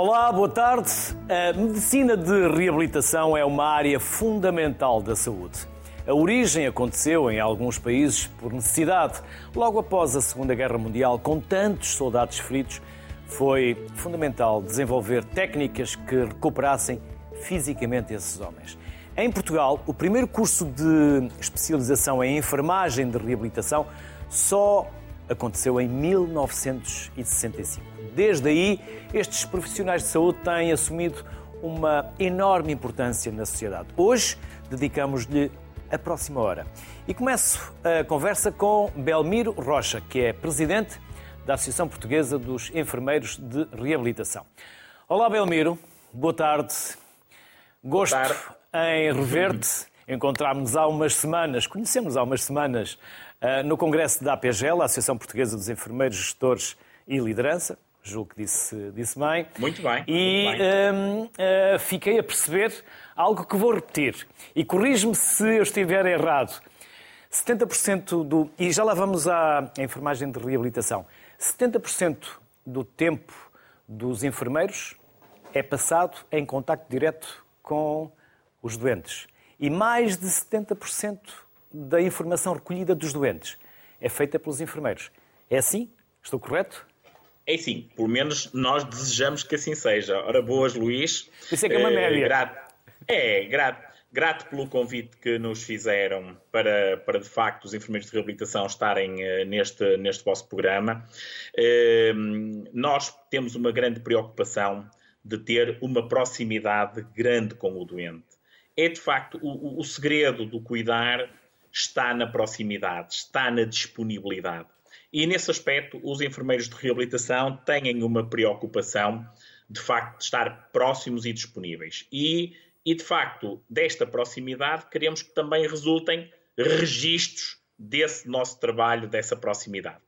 Olá, boa tarde. A medicina de reabilitação é uma área fundamental da saúde. A origem aconteceu em alguns países por necessidade. Logo após a Segunda Guerra Mundial, com tantos soldados feridos, foi fundamental desenvolver técnicas que recuperassem fisicamente esses homens. Em Portugal, o primeiro curso de especialização em enfermagem de reabilitação só aconteceu em 1965. Desde aí, estes profissionais de saúde têm assumido uma enorme importância na sociedade. Hoje, dedicamos-lhe a próxima hora. E começo a conversa com Belmiro Rocha, que é presidente da Associação Portuguesa dos Enfermeiros de Reabilitação. Olá, Belmiro. Boa tarde. Gosto Boa tarde. em rever-te. Encontrámos-nos há umas semanas, conhecemos há umas semanas, eh, no Congresso da APGL, a Associação Portuguesa dos Enfermeiros, Gestores e Liderança. Julgo que disse, disse bem. Muito bem. E muito bem. Uh, fiquei a perceber algo que vou repetir. E corrijo-me se eu estiver errado. 70% do. E já lá vamos à enfermagem de reabilitação. 70% do tempo dos enfermeiros é passado em contacto direto com os doentes. E mais de 70% da informação recolhida dos doentes é feita pelos enfermeiros. É assim? Estou correto? É sim, pelo menos nós desejamos que assim seja. Ora, boas, Luís. Isso é que é uma média. grato, é, grato, grato pelo convite que nos fizeram para, para de facto, os enfermeiros de reabilitação estarem uh, neste, neste vosso programa. Uh, nós temos uma grande preocupação de ter uma proximidade grande com o doente. É, de facto, o, o segredo do cuidar está na proximidade, está na disponibilidade. E nesse aspecto, os enfermeiros de reabilitação têm uma preocupação, de facto, de estar próximos e disponíveis. E, e de facto, desta proximidade, queremos que também resultem registros desse nosso trabalho, dessa proximidade.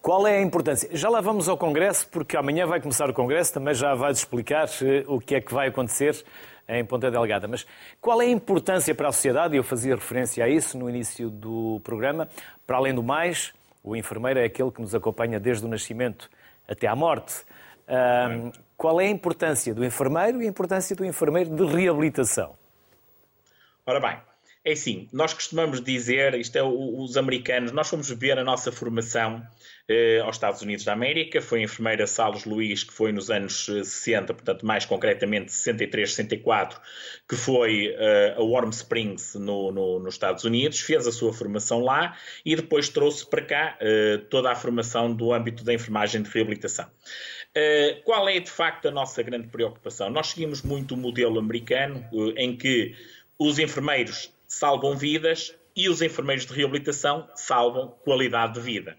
Qual é a importância? Já lá vamos ao Congresso, porque amanhã vai começar o Congresso, também já vais explicar eh, o que é que vai acontecer em Ponta Delgada. Mas qual é a importância para a sociedade? Eu fazia referência a isso no início do programa. Para além do mais, o enfermeiro é aquele que nos acompanha desde o nascimento até à morte. Um, qual é a importância do enfermeiro e a importância do enfermeiro de reabilitação? Ora bem, é assim, nós costumamos dizer, isto é os americanos, nós fomos ver a nossa formação eh, aos Estados Unidos da América, foi a enfermeira Salles Luís, que foi nos anos 60, eh, portanto mais concretamente 63, 64, que foi eh, a Warm Springs no, no, nos Estados Unidos, fez a sua formação lá e depois trouxe para cá eh, toda a formação do âmbito da enfermagem de reabilitação. Uh, qual é de facto a nossa grande preocupação? Nós seguimos muito o modelo americano, uh, em que os enfermeiros salvam vidas e os enfermeiros de reabilitação salvam qualidade de vida.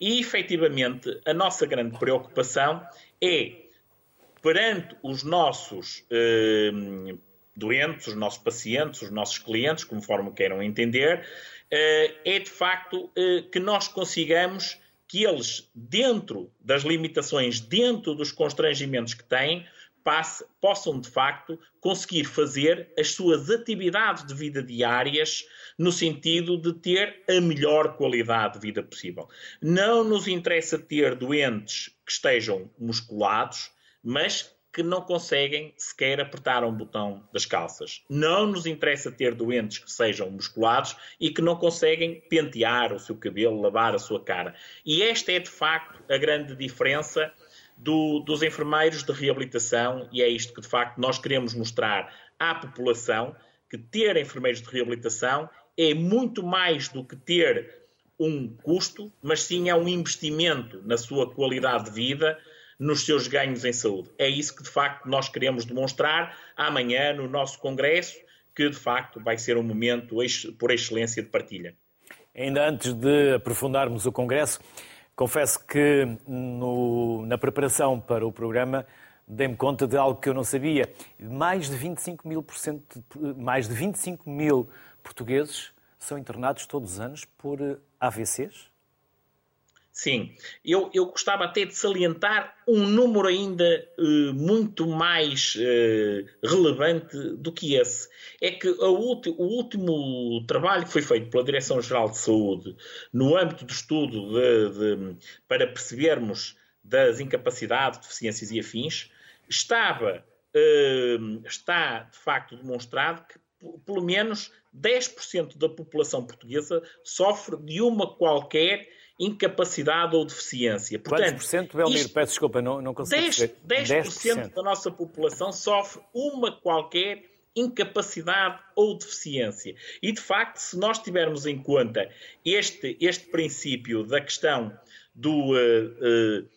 E, efetivamente, a nossa grande preocupação é, perante os nossos eh, doentes, os nossos pacientes, os nossos clientes, conforme queiram entender, eh, é de facto eh, que nós consigamos que eles, dentro das limitações, dentro dos constrangimentos que têm, possam de facto conseguir fazer as suas atividades de vida diárias no sentido de ter a melhor qualidade de vida possível. Não nos interessa ter doentes que estejam musculados, mas que não conseguem sequer apertar um botão das calças. Não nos interessa ter doentes que sejam musculados e que não conseguem pentear o seu cabelo, lavar a sua cara. E esta é de facto a grande diferença do, dos enfermeiros de reabilitação, e é isto que de facto nós queremos mostrar à população: que ter enfermeiros de reabilitação é muito mais do que ter um custo, mas sim é um investimento na sua qualidade de vida, nos seus ganhos em saúde. É isso que de facto nós queremos demonstrar amanhã no nosso congresso, que de facto vai ser um momento por excelência de partilha. Ainda antes de aprofundarmos o congresso, Confesso que no, na preparação para o programa dei-me conta de algo que eu não sabia. Mais de 25 mil, mais de 25 mil portugueses são internados todos os anos por AVCs? Sim, eu, eu gostava até de salientar um número ainda uh, muito mais uh, relevante do que esse. É que ulti, o último trabalho que foi feito pela Direção-Geral de Saúde, no âmbito do estudo de, de, para percebermos das incapacidades, deficiências e afins, estava, uh, está de facto demonstrado que pelo menos 10% da população portuguesa sofre de uma qualquer incapacidade ou deficiência. Portanto, Quantos por cento, Belmiro? Isto, Peço desculpa, não, não consigo 10, 10%, 10% da nossa população sofre uma qualquer incapacidade ou deficiência. E, de facto, se nós tivermos em conta este, este princípio da questão do, uh, uh,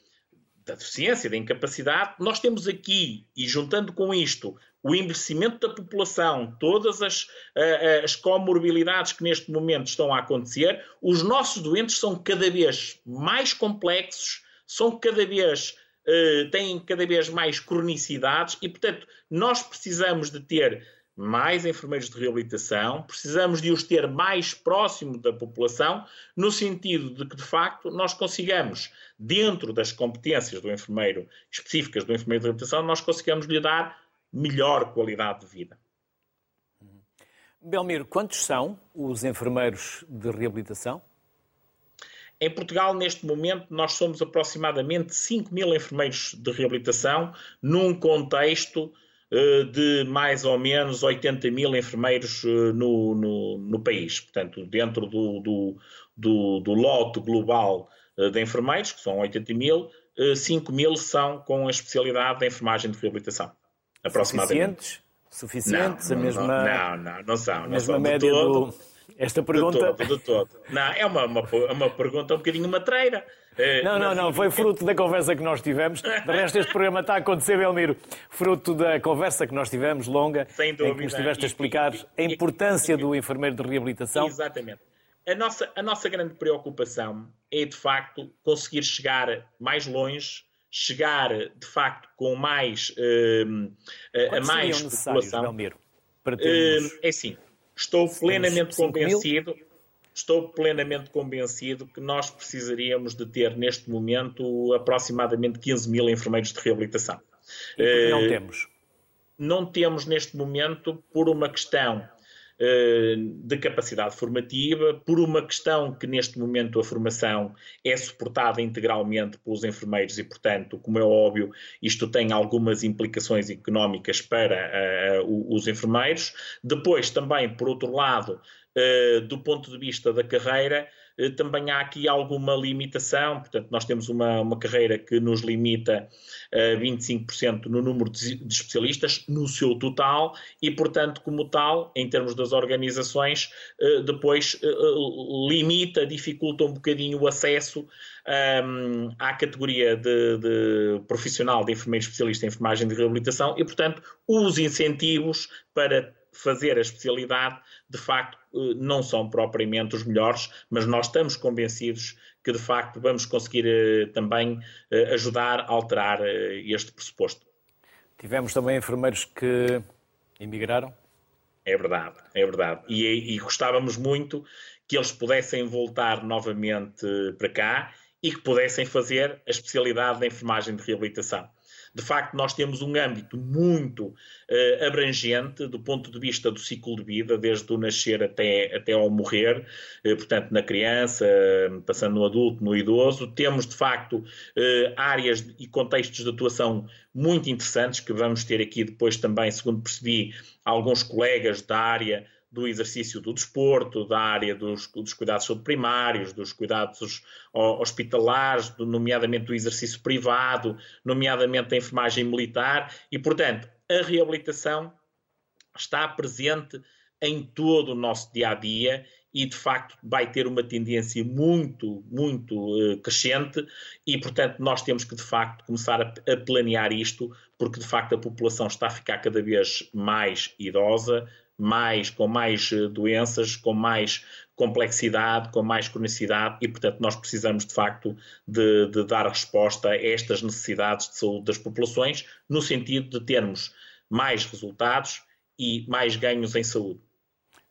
da deficiência, da incapacidade, nós temos aqui, e juntando com isto, o envelhecimento da população, todas as, uh, as comorbilidades que neste momento estão a acontecer, os nossos doentes são cada vez mais complexos, são cada vez uh, têm cada vez mais cronicidades e, portanto, nós precisamos de ter mais enfermeiros de reabilitação, precisamos de os ter mais próximo da população, no sentido de que, de facto, nós consigamos, dentro das competências do enfermeiro, específicas do enfermeiro de reabilitação, nós consigamos lhe dar melhor qualidade de vida. Belmiro, quantos são os enfermeiros de reabilitação? Em Portugal, neste momento, nós somos aproximadamente 5 mil enfermeiros de reabilitação, num contexto eh, de mais ou menos 80 mil enfermeiros eh, no, no, no país. Portanto, dentro do, do, do, do, lote global eh, de enfermeiros, que são 80 mil, 5 mil são com a especialidade da enfermagem de reabilitação. Aproximadamente. Suficientes? Suficientes? Não, a mesma, não, não, não são. Não mesma são média do esta pergunta. De todo, de todo. Não, é uma, uma, uma pergunta um bocadinho matreira. Eh, não, não, não, foi fruto da conversa que nós tivemos. De resto, este programa está a acontecer, Belmiro, fruto da conversa que nós tivemos, longa, Sem dúvida. em que nos estiveste a explicar a importância do enfermeiro de reabilitação. Exatamente. A nossa, a nossa grande preocupação é, de facto, conseguir chegar mais longe, chegar, de facto, com mais, uh, a mais população. Belmiro, para termos... Uh, é assim, Estou plenamente convencido, estou plenamente convencido que nós precisaríamos de ter neste momento aproximadamente 15 mil enfermeiros de reabilitação. E não uh, temos? Não temos neste momento por uma questão eh, de capacidade formativa, por uma questão que neste momento a formação é suportada integralmente pelos enfermeiros e, portanto, como é óbvio, isto tem algumas implicações económicas para uh, os enfermeiros. Depois, também, por outro lado, uh, do ponto de vista da carreira, eh, também há aqui alguma limitação, portanto, nós temos uma, uma carreira que nos limita a uh, 25% no número de, de, especialistas, no seu total, e, portanto, como tal, em termos das organizações, uh, depois limita, dificulta um bocadinho o acesso um, ehm, à categoria de, de, profissional de enfermeiro especialista em enfermagem de reabilitação e, portanto, os incentivos para fazer a especialidade, de facto, eh, não são propriamente os melhores, mas nós estamos convencidos que, de facto, vamos conseguir eh, também eh, ajudar a alterar este pressuposto. Tivemos também enfermeiros que emigraram? É verdade, é verdade. E, e gostávamos muito que eles pudessem voltar novamente para cá e que pudessem fazer a especialidade da enfermagem de reabilitação. De facto, nós temos um âmbito muito uh, abrangente do ponto de vista do ciclo de vida, desde o nascer até, até ao morrer, uh, portanto, na criança, passando no adulto, no idoso. Temos, de facto, uh, áreas e contextos de atuação muito interessantes que vamos ter aqui depois também, segundo percebi, alguns colegas da área do exercício do desporto, da área dos, dos cuidados primários, dos cuidados hospitalares, nomeadamente do exercício privado, nomeadamente da enfermagem militar, e, portanto, a reabilitação está presente em todo o nosso dia a dia e de facto vai ter uma tendência muito, muito uh, crescente. E portanto nós temos que de facto começar a, a, planear isto porque de facto a população está a ficar cada vez mais idosa, mais, com mais eh, doenças, com mais complexidade, com mais cronicidade e, portanto, nós precisamos de facto de, de, dar resposta a estas necessidades de saúde das populações, no sentido de termos mais resultados e mais ganhos em saúde.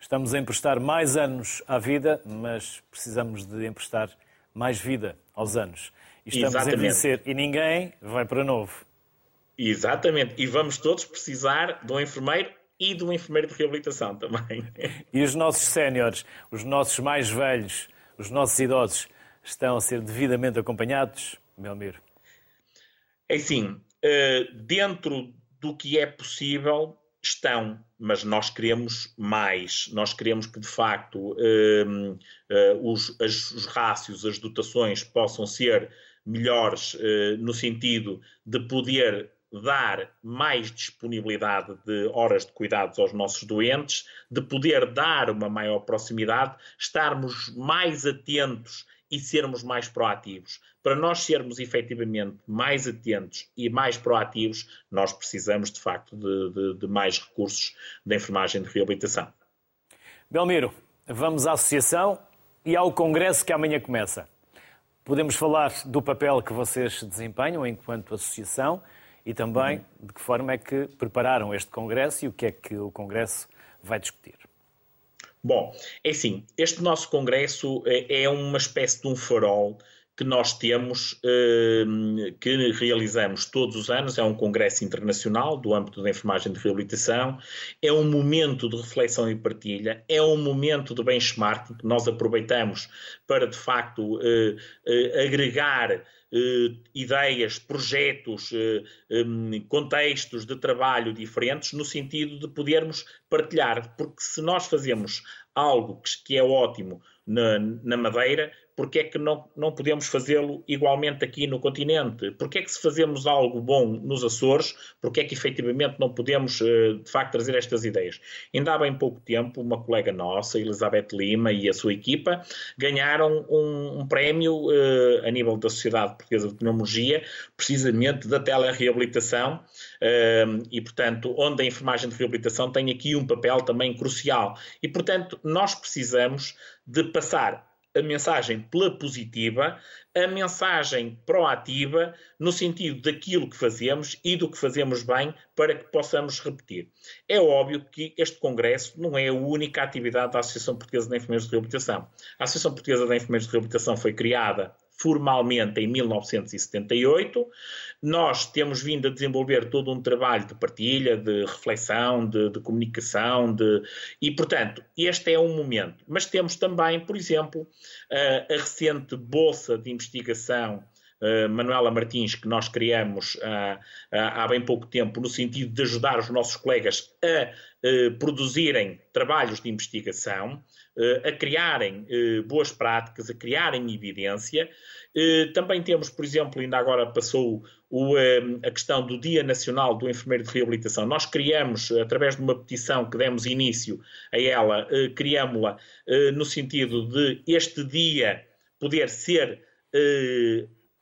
Estamos a emprestar mais anos à vida, mas precisamos de emprestar mais vida aos anos. E estamos Exatamente. a envelhecer e ninguém vai para novo. Exatamente. E vamos todos precisar de um enfermeiro e do enfermeiro de reabilitação também. E os nossos séniores, os nossos mais velhos, os nossos idosos, estão a ser devidamente acompanhados, Melmiro? É assim, uh, dentro do que é possível, estão, mas nós queremos mais. Nós queremos que, de facto, uh, uh, os, as, os rácios, as dotações possam ser melhores no sentido de poder dar mais disponibilidade de horas de cuidados aos nossos doentes, de poder dar uma maior proximidade, estarmos mais atentos e sermos mais proativos. Para nós sermos efetivamente mais atentos e mais proativos, nós precisamos de facto de, de, de mais recursos da enfermagem de reabilitação. Belmiro, vamos à associação e ao congresso que amanhã começa. Podemos falar do papel que vocês desempenham enquanto associação e também de que forma é que prepararam este Congresso e o que é que o Congresso vai discutir. Bom, é assim, este nosso Congresso é, é uma espécie de um farol que nós temos, ehm, que realizamos todos os anos, é um congresso internacional do âmbito da enfermagem de reabilitação, é um momento de reflexão e partilha, é um momento de benchmarking que nós aproveitamos para, de facto, eh, eh, agregar ideias, projetos, eh, eh, contextos de trabalho diferentes, no sentido de podermos partilhar, porque se nós fazemos algo que, que é ótimo na, na Madeira, porque é que não, não podemos fazê-lo igualmente aqui no continente? Porque é que se fazemos algo bom nos Açores, porque é que efetivamente não podemos eh, de facto trazer estas ideias? Ainda há bem pouco tempo, uma colega nossa, Elizabeth Lima, e a sua equipa ganharam um, um prémio uh, a nível da Sociedade Portuguesa de Pneumologia, precisamente da telereabilitação, uh, e portanto, onde a enfermagem de reabilitação tem aqui um papel também crucial. E portanto, nós precisamos de passar a mensagem pela positiva, a mensagem proativa, no sentido daquilo que fazemos e do que fazemos bem para que possamos repetir. É óbvio que este Congresso não é a única atividade da Associação Portuguesa de Enfermeiros de Reabilitação. A Associação Portuguesa de Enfermeiros de Reabilitação foi criada formalmente em 1978. Nós temos vindo a desenvolver todo um trabalho de partilha, de reflexão, de, de comunicação, de... e, portanto, este é um momento. Mas temos também, por exemplo, a, a recente Bolsa de Investigação Uh, Manuela Martins, que nós criamos uh, há bem pouco tempo, no sentido de ajudar os nossos colegas a produzirem trabalhos de investigação. Eh, a criarem eh, boas práticas, a criarem evidência. Eh, também temos, por exemplo, ainda agora passou o, a questão do Dia Nacional do Enfermeiro de Reabilitação. Nós criamos, através de uma petição que demos início a ela, criámos-la no sentido de este dia poder ser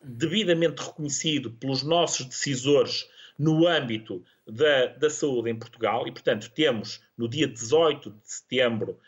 devidamente reconhecido pelos nossos decisores no âmbito da, da saúde em Portugal e, portanto, temos no dia 18 de setembro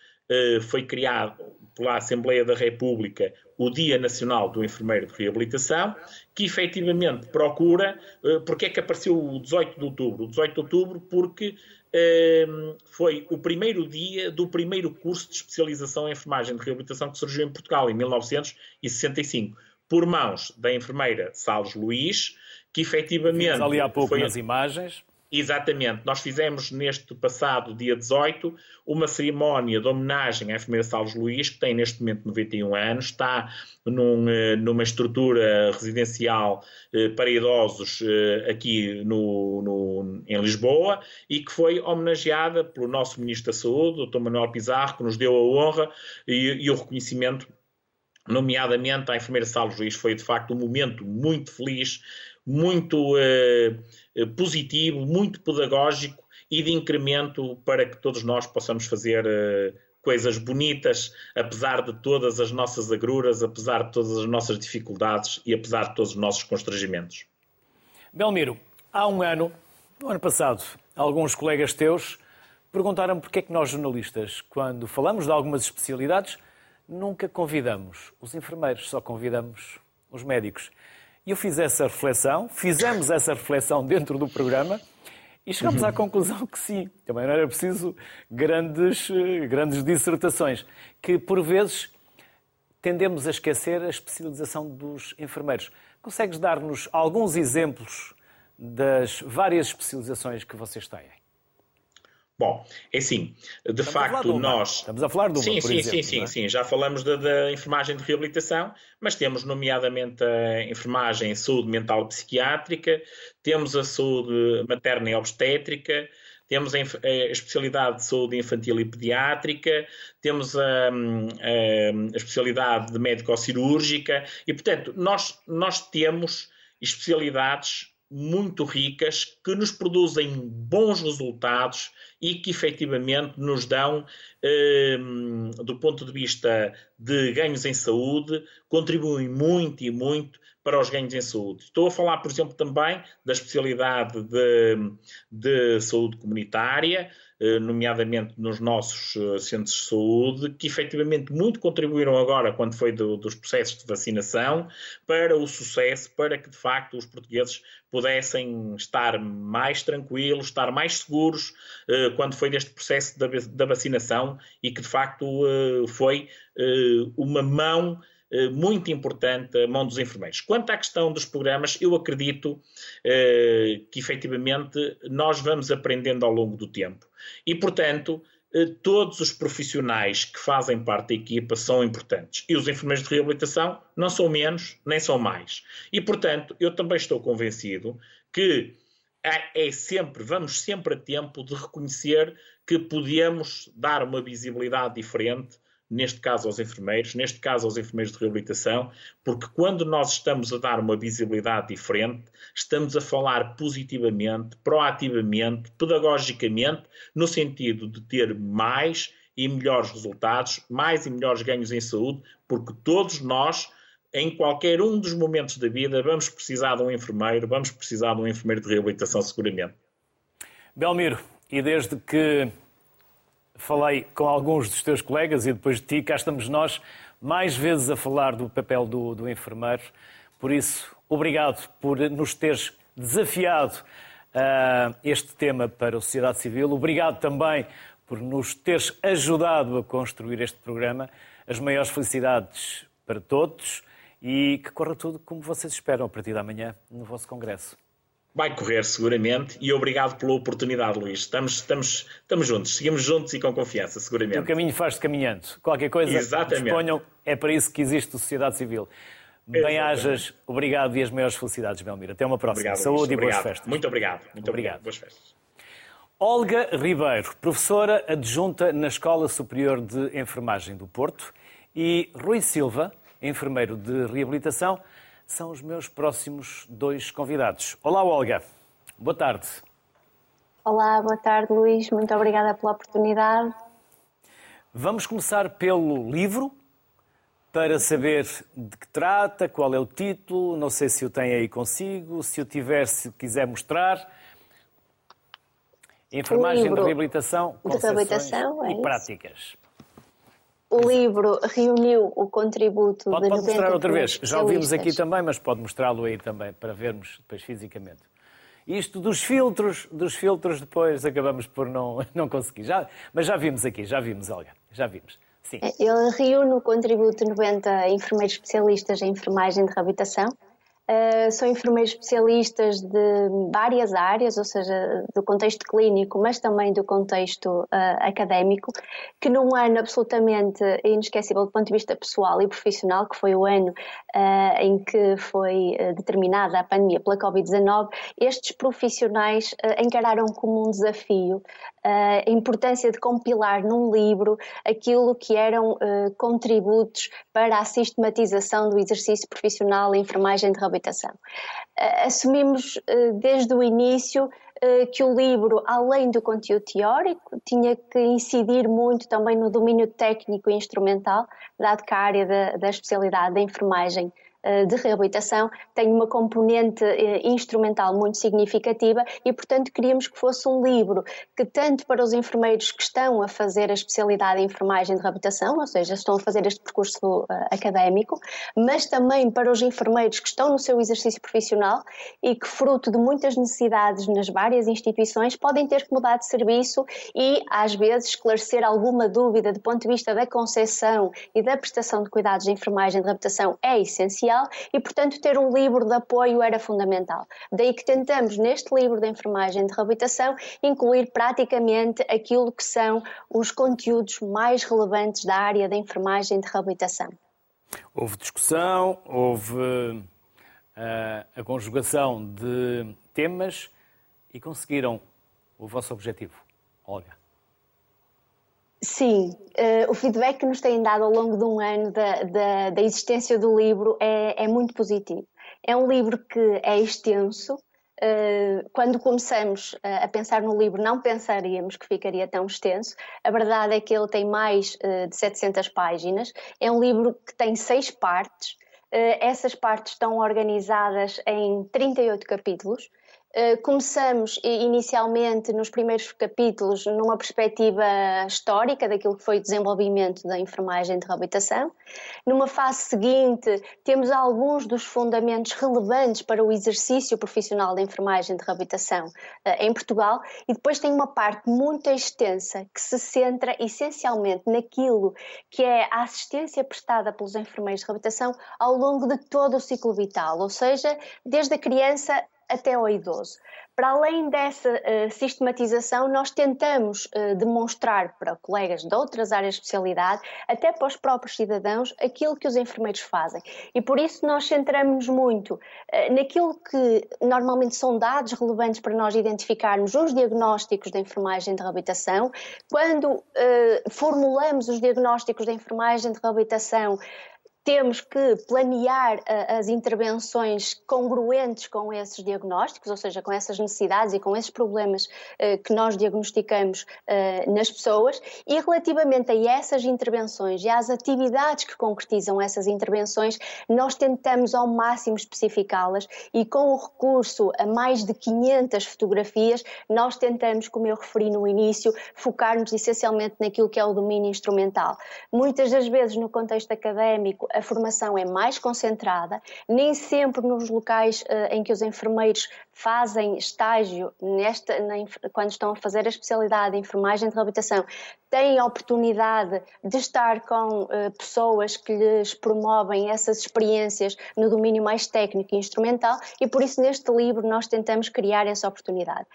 foi criado pela Assembleia da República o Dia Nacional do Enfermeiro de Reabilitação, que efetivamente procura, eh, porque é que apareceu o 18 de outubro? O 18 de outubro porque ehm, foi o primeiro dia do primeiro curso de especialização em enfermagem de reabilitação que surgiu em Portugal, em 1965, por mãos da enfermeira Salles Luís, que efetivamente... Fiz ali há pouco foi... nas imagens. Exatamente. Nós fizemos neste passado dia 18 uma cerimónia de homenagem à enfermeira Salles Luís, que tem neste momento 91 anos, está num, eh, numa estrutura residencial eh, para idosos eh, aqui no, no, em Lisboa e que foi homenageada pelo nosso Ministro da Saúde, Dr. Manuel Pizarro, que nos deu a honra e, e o reconhecimento nomeadamente à enfermeira Salles Luís, foi de facto um momento muito feliz, muito eh, positivo, muito pedagógico e de incremento para que todos nós possamos fazer eh, coisas bonitas, apesar de todas as nossas agruras, apesar de todas as nossas dificuldades e apesar de todos os nossos constrangimentos. Belmiro, há um ano, no ano passado, alguns colegas teus perguntaram porque é que nós jornalistas, quando falamos de algumas especialidades, nunca convidamos os enfermeiros, só convidamos os médicos. E eu fiz essa reflexão, fizemos essa reflexão dentro do programa e chegamos à conclusão que sim, também não era preciso grandes, eh, grandes dissertações, que por vezes tendemos a esquecer a especialização dos enfermeiros. Consegues dar-nos alguns exemplos das várias especializações que vocês têm? Bom, é assim, de Estamos facto, nós. Estamos a falar de uma, sim, sim, exemplo, sim, sim, é? sim. Já falamos da, enfermagem de reabilitação, mas temos, nomeadamente, a enfermagem em saúde mental psiquiátrica, temos a saúde materna e obstétrica, temos a, a especialidade de saúde infantil e pediátrica, temos a, a, a especialidade de médico-cirúrgica, e, portanto, nós, nós temos especialidades muito ricas que nos produzem bons resultados e que efetivamente nos dão, eh, do ponto de vista de ganhos em saúde, contribuem muito e muito para os ganhos em saúde. Estou a falar, por exemplo, também da especialidade de, de saúde comunitária, eh, nomeadamente nos nossos eh, centros de saúde, que efetivamente muito contribuíram agora, quando foi do, dos processos de vacinação, para o sucesso, para que de facto os portugueses pudessem estar mais tranquilos, estar mais seguros, eh, quando foi neste processo da, da vacinação e que de facto foi uma mão muito importante a mão dos enfermeiros. Quanto à questão dos programas, eu acredito eh, que efetivamente nós vamos aprendendo ao longo do tempo. E, portanto, eh, todos os profissionais que fazem parte da equipa são importantes. E os enfermeiros de reabilitação não são menos, nem são mais. E, portanto, eu também estou convencido que é sempre, vamos sempre a tempo de reconhecer que podemos dar uma visibilidade diferente neste caso aos enfermeiros, neste caso aos enfermeiros de reabilitação, porque quando nós estamos a dar uma visibilidade diferente, estamos a falar positivamente, proativamente, pedagogicamente, no sentido de ter mais e melhores resultados, mais e melhores ganhos em saúde, porque todos nós, em qualquer um dos momentos da vida, vamos precisar de um enfermeiro, vamos precisar de um enfermeiro de reabilitação, seguramente. Belmiro, e desde que falei com alguns dos teus colegas e depois de ti, cá estamos nós mais vezes a falar do papel do, do enfermeiro. Por isso, obrigado por nos teres desafiado uh, este tema para a sociedade civil. Obrigado também por nos teres ajudado a construir este programa. As maiores felicidades para todos e que corra tudo como vocês esperam a partir de amanhã no vosso congresso. Vai correr seguramente e obrigado pela oportunidade, Luís. Estamos, estamos, estamos juntos, seguimos juntos e com confiança, seguramente. O caminho faz-se caminhando. Qualquer coisa Exatamente. disponham, é para isso que existe a sociedade civil. Bem-ajas, obrigado e as maiores felicidades, Belmira. Até uma próxima. Obrigado, Saúde e boas festas. Muito obrigado. Muito obrigado. obrigado. Boas festas. Olga Ribeiro, professora adjunta na Escola Superior de Enfermagem do Porto, e Rui Silva, enfermeiro de reabilitação são os meus próximos dois convidados. Olá, Olga. Boa tarde. Olá, boa tarde, Luís. Muito obrigada pela oportunidade. Vamos começar pelo livro, para saber de que trata, qual é o título. Não sei se o tem aí consigo, se o tiver, se quiser mostrar. Enfermagem de reabilitação, de reabilitação é e práticas o livro reuniu o contributo pode, de Pode mostrar outra vez. Já o vimos aqui também, mas pode mostrá-lo aí também para vermos depois fisicamente. Isto dos filtros, dos filtros depois acabamos por não, não conseguir. Já, mas já vimos aqui, já vimos, Olga, já vimos. Sim. Ele reúne o contributo de 90 enfermeiros especialistas em enfermagem de reabilitação Uh, são enfermeiros especialistas de várias áreas, ou seja, do contexto clínico, mas também do contexto uh, académico, que num ano absolutamente inesquecível do ponto de vista pessoal e profissional, que foi o ano uh, em que foi determinada a pandemia pela Covid-19, estes profissionais encararam como um desafio a importância de compilar num livro aquilo que eram contributos para a sistematização do exercício profissional em enfermagem de reabilitação. Eh, assumimos eh, desde o início eh, que o livro, além do conteúdo teórico, tinha que incidir muito também no domínio técnico e instrumental, dado que a área da, da especialidade da enfermagem eh, de reabilitação tem uma componente eh, instrumental muito significativa e, portanto, queríamos que fosse um livro que, tanto para os enfermeiros que estão a fazer a especialidade em enfermagem de reabilitação, ou seja, estão a fazer este percurso eh, académico, mas também para os enfermeiros que estão no seu exercício profissional e que, fruto de muitas necessidades nas várias instituições, podem ter que mudar de serviço e, às vezes, esclarecer alguma dúvida do ponto de vista da concessão e da prestação de cuidados de enfermagem de reabilitação é essencial essencial e, portanto, ter um livro de apoio era fundamental. Daí que tentamos, neste livro de enfermagem de reabilitação, incluir praticamente aquilo que são os conteúdos mais relevantes da área da enfermagem de reabilitação. Houve discussão, houve uh, a conjugação de temas e conseguiram o vosso objetivo, Olga. Sim, uh, o feedback que nos têm dado ao longo de um ano da, da, da existência do livro é, é, muito positivo. É um livro que é extenso. Uh, quando começamos a pensar no livro, não pensaríamos que ficaria tão extenso. A verdade é que ele tem mais uh, de 700 páginas. É um livro que tem seis partes. essas partes estão organizadas em 38 capítulos. Eh, começamos inicialmente nos primeiros capítulos numa perspectiva histórica daquilo que foi o desenvolvimento da enfermagem de reabilitação. Numa fase seguinte, temos alguns dos fundamentos relevantes para o exercício profissional da enfermagem de reabilitação eh, em Portugal e depois tem uma parte muito extensa que se centra essencialmente naquilo que é a assistência prestada pelos enfermeiros de reabilitação ao longo de todo o ciclo vital, ou seja, desde a criança até ao idoso. Para além dessa uh, sistematização, nós tentamos uh, demonstrar para colegas de outras áreas de especialidade, até para os próprios cidadãos, aquilo que os enfermeiros fazem. E por isso nós centramos muito uh, naquilo que normalmente são dados relevantes para nós identificarmos os diagnósticos da enfermagem de reabilitação. Quando formulamos os diagnósticos da enfermagem de reabilitação, temos que planear uh, as intervenções congruentes com esses diagnósticos, ou seja, com essas necessidades e com esses problemas uh, que nós diagnosticamos uh, nas pessoas. E relativamente a essas intervenções e às atividades que concretizam essas intervenções, nós tentamos ao máximo especificá-las e com o recurso a mais de 500 fotografias, nós tentamos, como eu referi no início, focar-nos essencialmente naquilo que é o domínio instrumental. Muitas das vezes, no contexto académico, a formação é mais concentrada, nem sempre nos locais uh, em que os enfermeiros fazem estágio, nesta, na, quando estão a fazer a especialidade de enfermagem de reabilitação, têm a oportunidade de estar com uh, pessoas que lhes promovem essas experiências no domínio mais técnico e instrumental, e por isso neste livro nós tentamos criar essa oportunidade.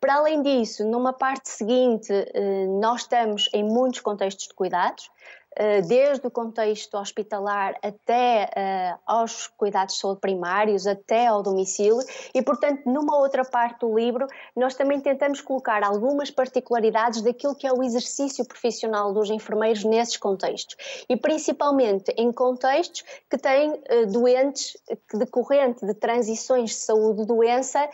Para além disso, numa parte seguinte, uh, nós estamos em muitos contextos de cuidados, eh, desde o contexto hospitalar até uh, aos cuidados de saúde primários, até ao domicílio, e, portanto, numa outra parte do livro, nós também tentamos colocar algumas particularidades daquilo que é o exercício profissional dos enfermeiros nesses contextos, e principalmente em contextos que têm uh, doentes que, decorrente de transições de saúde-doença,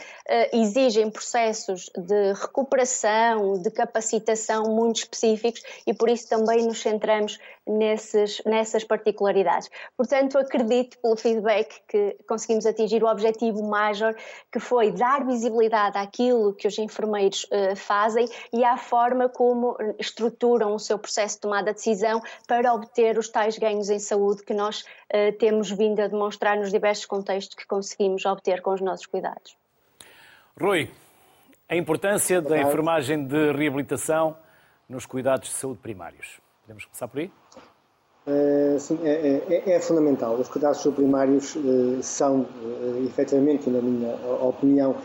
exigem processos de recuperação, de capacitação muito específicos, e por isso também nos centramos nesses, nessas particularidades. Portanto, acredito pelo feedback que conseguimos atingir o objetivo major, que foi dar visibilidade àquilo que os enfermeiros uh, fazem e à forma como estruturam o seu processo de tomada de decisão para obter os tais ganhos em saúde que nós uh, temos vindo a demonstrar nos diversos contextos que conseguimos obter com os nossos cuidados. Rui, a importância da enfermagem de reabilitação nos cuidados de saúde primários. Podemos começar por aí? Uh, sim, é, é, é, fundamental. Os cuidados primários uh, são, uh, efetivamente, na minha opinião,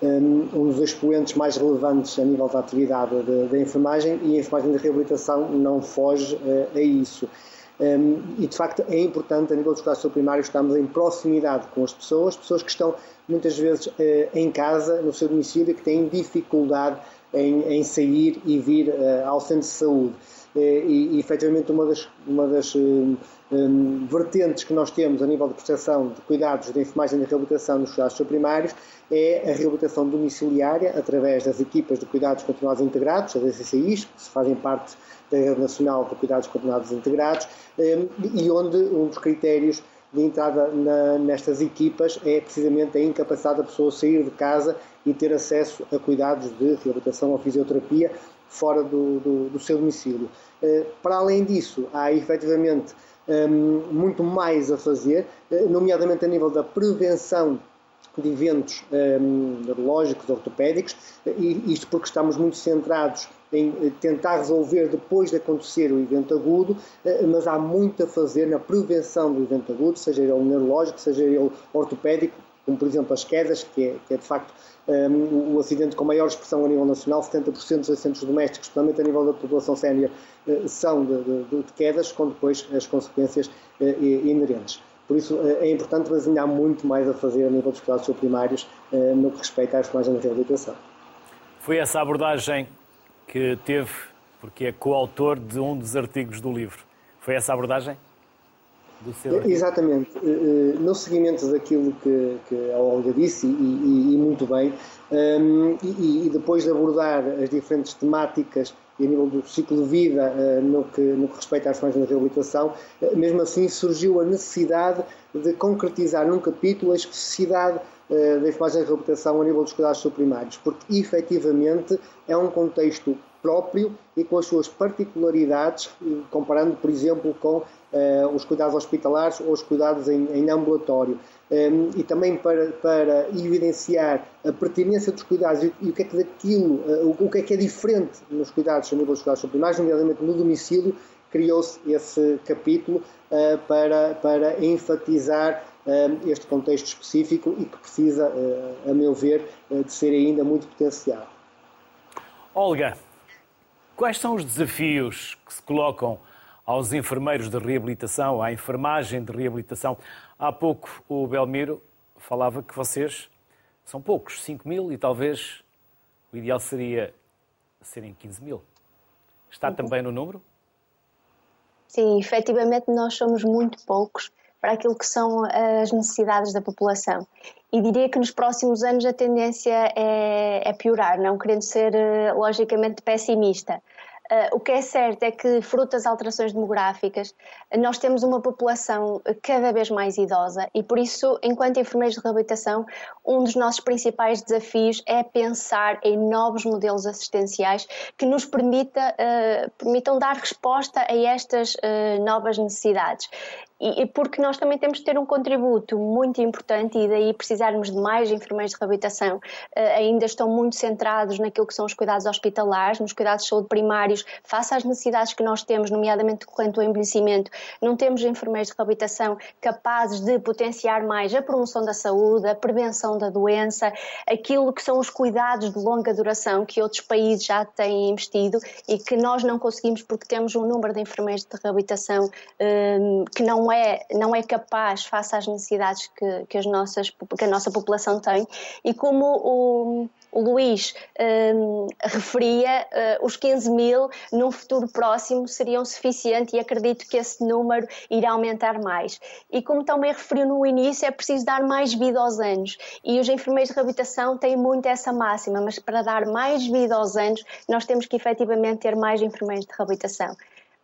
um, dos expoentes mais relevantes a nível da atividade da enfermagem e a enfermagem de reabilitação não foge uh, a isso. Um, e, de facto, é importante, a nível dos cuidados primários, estarmos em proximidade com as pessoas, pessoas que estão, muitas vezes, em casa, no seu domicílio, que têm dificuldade em, em sair e vir ao centro de saúde. Eh, e, e efetivamente uma das, uma das um, eh, eh, vertentes que nós temos a nível de prestação de cuidados de enfermagem e de reabilitação nos cuidados primários é a reabilitação domiciliária através das equipas de cuidados continuados integrados, as DCCIs, que fazem parte da Rede Nacional de Cuidados Continuados Integrados, e onde um dos critérios de entrada na, nestas equipas é precisamente a incapacidade da pessoa sair de casa e ter acesso a cuidados de reabilitação ou fisioterapia fora do, do, do seu domicílio. Eh, para além disso, há efetivamente ehm, muito mais a fazer, eh, nomeadamente a nível da prevenção de eventos ehm, neurológicos, ortopédicos, e isto porque estamos muito centrados em eh, tentar resolver depois de acontecer o evento agudo, eh, mas há muito a fazer na prevenção do evento agudo, seja ele neurológico, seja ele ortopédico, como por exemplo as quedas, que é, que é de facto um, o acidente com maior expressão a nível nacional, 70% dos acidentes domésticos, especialmente a nível da população sénior, são de, de, de, quedas, com depois as consequências inerentes. Por isso é importante desenhar muito mais a fazer a nível dos cuidados primários no que respeita às imagens de reabilitação. Foi essa abordagem que teve, porque é coautor de um dos artigos do livro. Foi essa abordagem? Do seu Exatamente. Eh, eh, no seguimento daquilo que, que a Olga disse, e, e, e muito bem, um, e, e, depois de abordar as diferentes temáticas e a nível do ciclo de vida uh, no, que, no que respeita às formas de reabilitação, uh, mesmo assim surgiu a necessidade de concretizar num capítulo a especificidade uh, da enfermagem de reabilitação a nível dos cuidados primários, porque efetivamente é um contexto próprio e com as suas particularidades, comparando, por exemplo, com os cuidados hospitalares ou os cuidados em, em ambulatório. Um, ehm, e também para, para evidenciar a pertinência dos cuidados e, e o que é que daquilo, uh, o, o, que é que é diferente nos cuidados, a nível dos cuidados primários, nomeadamente no domicílio, criou-se esse capítulo uh, para, para enfatizar este contexto específico e que precisa, a meu ver, de ser ainda muito potenciado. Olga, quais são os desafios que se colocam aos enfermeiros de reabilitação, à enfermagem de reabilitação? Há pouco o Belmiro falava que vocês são poucos, 5 mil, e talvez o ideal seria serem 15 mil. Está uhum. também no número? Sim, efetivamente nós somos muito poucos para aquilo que são as necessidades da população. E diria que nos próximos anos a tendência é, é piorar, não querendo ser eh, logicamente pessimista. Uh, o que é certo é que, fruto das alterações demográficas, nós temos uma população cada vez mais idosa e, por isso, enquanto enfermeiros de reabilitação, um dos nossos principais desafios é pensar em novos modelos assistenciais que nos permita, uh, permitam dar resposta a estas uh, novas necessidades e, porque nós também temos de ter um contributo muito importante e daí precisarmos de mais enfermeiros de reabilitação. Uh, ainda estão muito centrados naquilo que são os cuidados hospitalares, nos cuidados de saúde primários, face às necessidades que nós temos, nomeadamente decorrente do envelhecimento. Não temos enfermeiros de reabilitação capazes de potenciar mais a promoção da saúde, a prevenção da doença, aquilo que são os cuidados de longa duração que outros países já têm investido e que nós não conseguimos porque temos um número de enfermeiros de reabilitação uh, que não é, não é capaz face às necessidades que, que, as nossas, que a nossa população tem e como o, o Luís um, referia, uh, os 15 mil num futuro próximo seriam suficientes e acredito que esse número irá aumentar mais. E como também referiu no início, é preciso dar mais vida aos anos e os enfermeiros de reabilitação têm muito essa máxima, mas para dar mais vida aos anos, nós temos que efetivamente ter mais enfermeiros de reabilitação.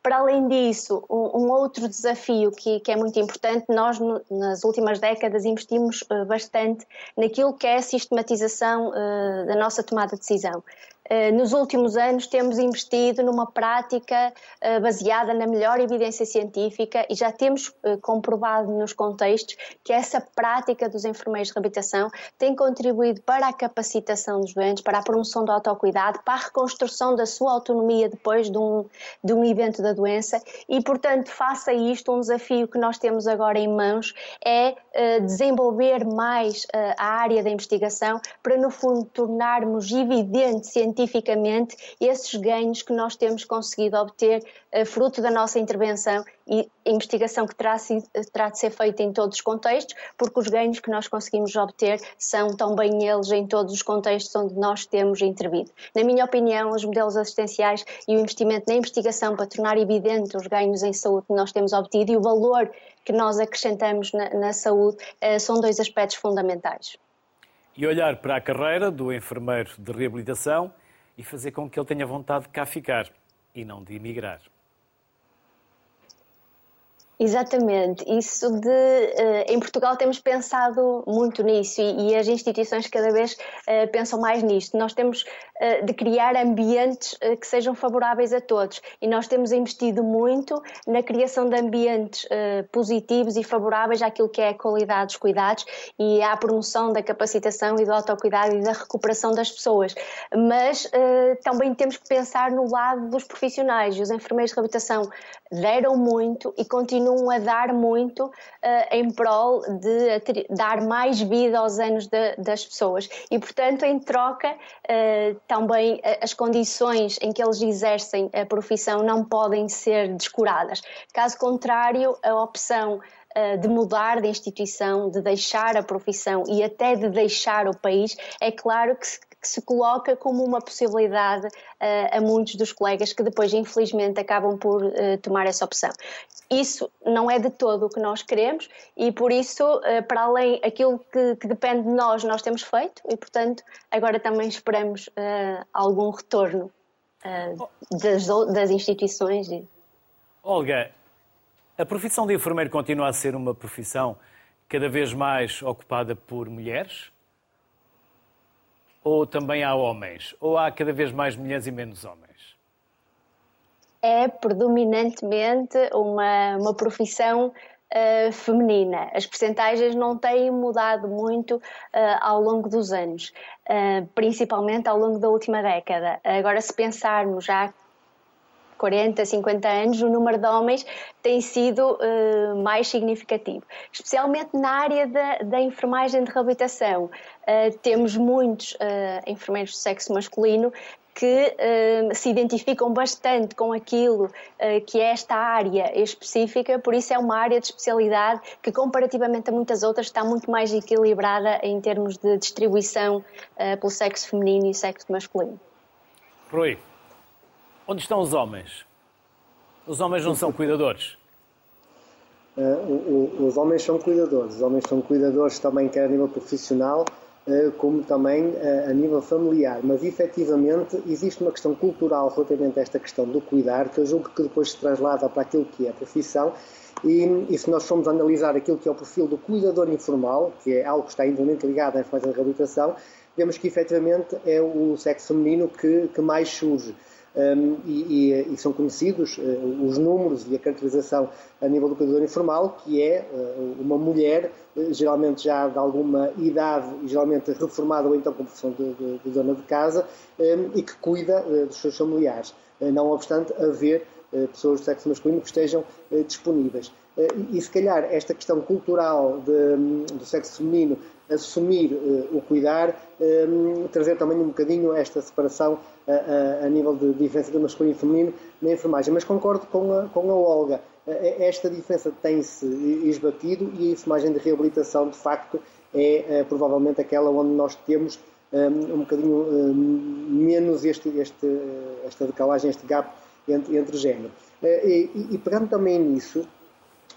Para além disso, um, outro desafio que, que, é muito importante, nós nas últimas décadas investimos uh, bastante naquilo que é a sistematização uh, da nossa tomada de decisão. Eh, nos últimos anos temos investido numa prática eh, baseada na melhor evidência científica e já temos eh, comprovado nos contextos que essa prática dos enfermeiros de reabilitação tem contribuído para a capacitação dos doentes, para a promoção do autocuidado, para a reconstrução da sua autonomia depois de um, de um evento da doença. E, portanto, face a isto, um desafio que nós temos agora em mãos é desenvolver mais a área da investigação para, no fundo, tornarmos evidente cientificamente cientificamente esses ganhos que nós temos conseguido obter uh, fruto da nossa intervenção e investigação que terá, terá, de ser feita em todos os contextos, porque os ganhos que nós conseguimos obter são também eles em todos os contextos onde nós temos intervido. Na minha opinião, os modelos assistenciais e o investimento na investigação para tornar evidente os ganhos em saúde que nós temos obtido e o valor que nós acrescentamos na, na saúde uh, são dois aspectos fundamentais. E olhar para a carreira do enfermeiro de reabilitação e fazer com que ele tenha vontade de cá ficar e não de emigrar. Exatamente, isso de uh, em Portugal temos pensado muito nisso e, e as instituições cada vez uh, pensam mais nisto. Nós temos uh, de criar ambientes que sejam favoráveis a todos e nós temos investido muito na criação de ambientes positivos e favoráveis àquilo que é a qualidade dos cuidados e à promoção da capacitação e do autocuidado e da recuperação das pessoas. Mas também temos que pensar no lado dos profissionais. Os enfermeiros de reabilitação deram muito e continuam continuam a dar muito uh, em prol de dar mais vida aos anos de, das pessoas. E, portanto, em troca, uh, também eh, as condições em que eles exercem a profissão não podem ser descuradas. Caso contrário, a opção de mudar de instituição, de deixar a profissão e até de deixar o país, é claro que que se coloca como uma possibilidade uh, a muitos dos colegas que depois, infelizmente, acabam por uh, tomar essa opção. Isso não é de todo o que nós queremos e, por isso, uh, para além aquilo que, que, depende de nós, nós temos feito e, portanto, agora também esperamos algum retorno das, das instituições. Olga, a profissão de enfermeiro continua a ser uma profissão cada vez mais ocupada por mulheres? Ou também há homens? Ou há cada vez mais mulheres e menos homens? É predominantemente uma, uma profissão uh, feminina. As percentagens não têm mudado muito uh, ao longo dos anos, uh, principalmente ao longo da última década. Agora, se pensarmos já 40, 50 anos, o número de homens tem sido uh, mais significativo, especialmente na área da, da enfermagem de reabilitação. Uh, temos muitos uh, enfermeiros de sexo masculino que se identificam bastante com aquilo que é esta área específica, por isso é uma área de especialidade que, comparativamente a muitas outras, está muito mais equilibrada em termos de distribuição pelo sexo feminino e sexo masculino. Rui, Onde estão os homens? Os homens não são cuidadores? Uh, os homens são cuidadores. Os homens são cuidadores também, quer a nível profissional, uh, como também uh, a nível familiar. Mas, efetivamente, existe uma questão cultural relativamente a esta questão do cuidar, que eu julgo que depois se traslada para aquilo que é a profissão. E, e, se nós formos analisar aquilo que é o perfil do cuidador informal, que é algo que está intimamente ligado à enfermagem de reabilitação, vemos que efetivamente é o sexo feminino que, que mais surge um, e, e, são conhecidos uh, os números e a caracterização a nível do cuidador informal, que é uh, uma mulher, uh, geralmente já de alguma idade, e geralmente reformada ou então com profissão de, de, de dona de casa, um, e que cuida dos seus familiares, não obstante haver pessoas do sexo masculino que estejam disponíveis. E, se calhar esta questão cultural de, do sexo feminino assumir o cuidar, um, trazer também um bocadinho esta separação a, a, nível de diferença do masculino e feminino na enfermagem. Mas concordo com a, com a Olga. Esta diferença tem-se esbatido e a enfermagem de reabilitação, de facto, é, provavelmente aquela onde nós temos um, um bocadinho um, menos este, este, esta decalagem, este gap entre, entre género. E, e, pegando também nisso,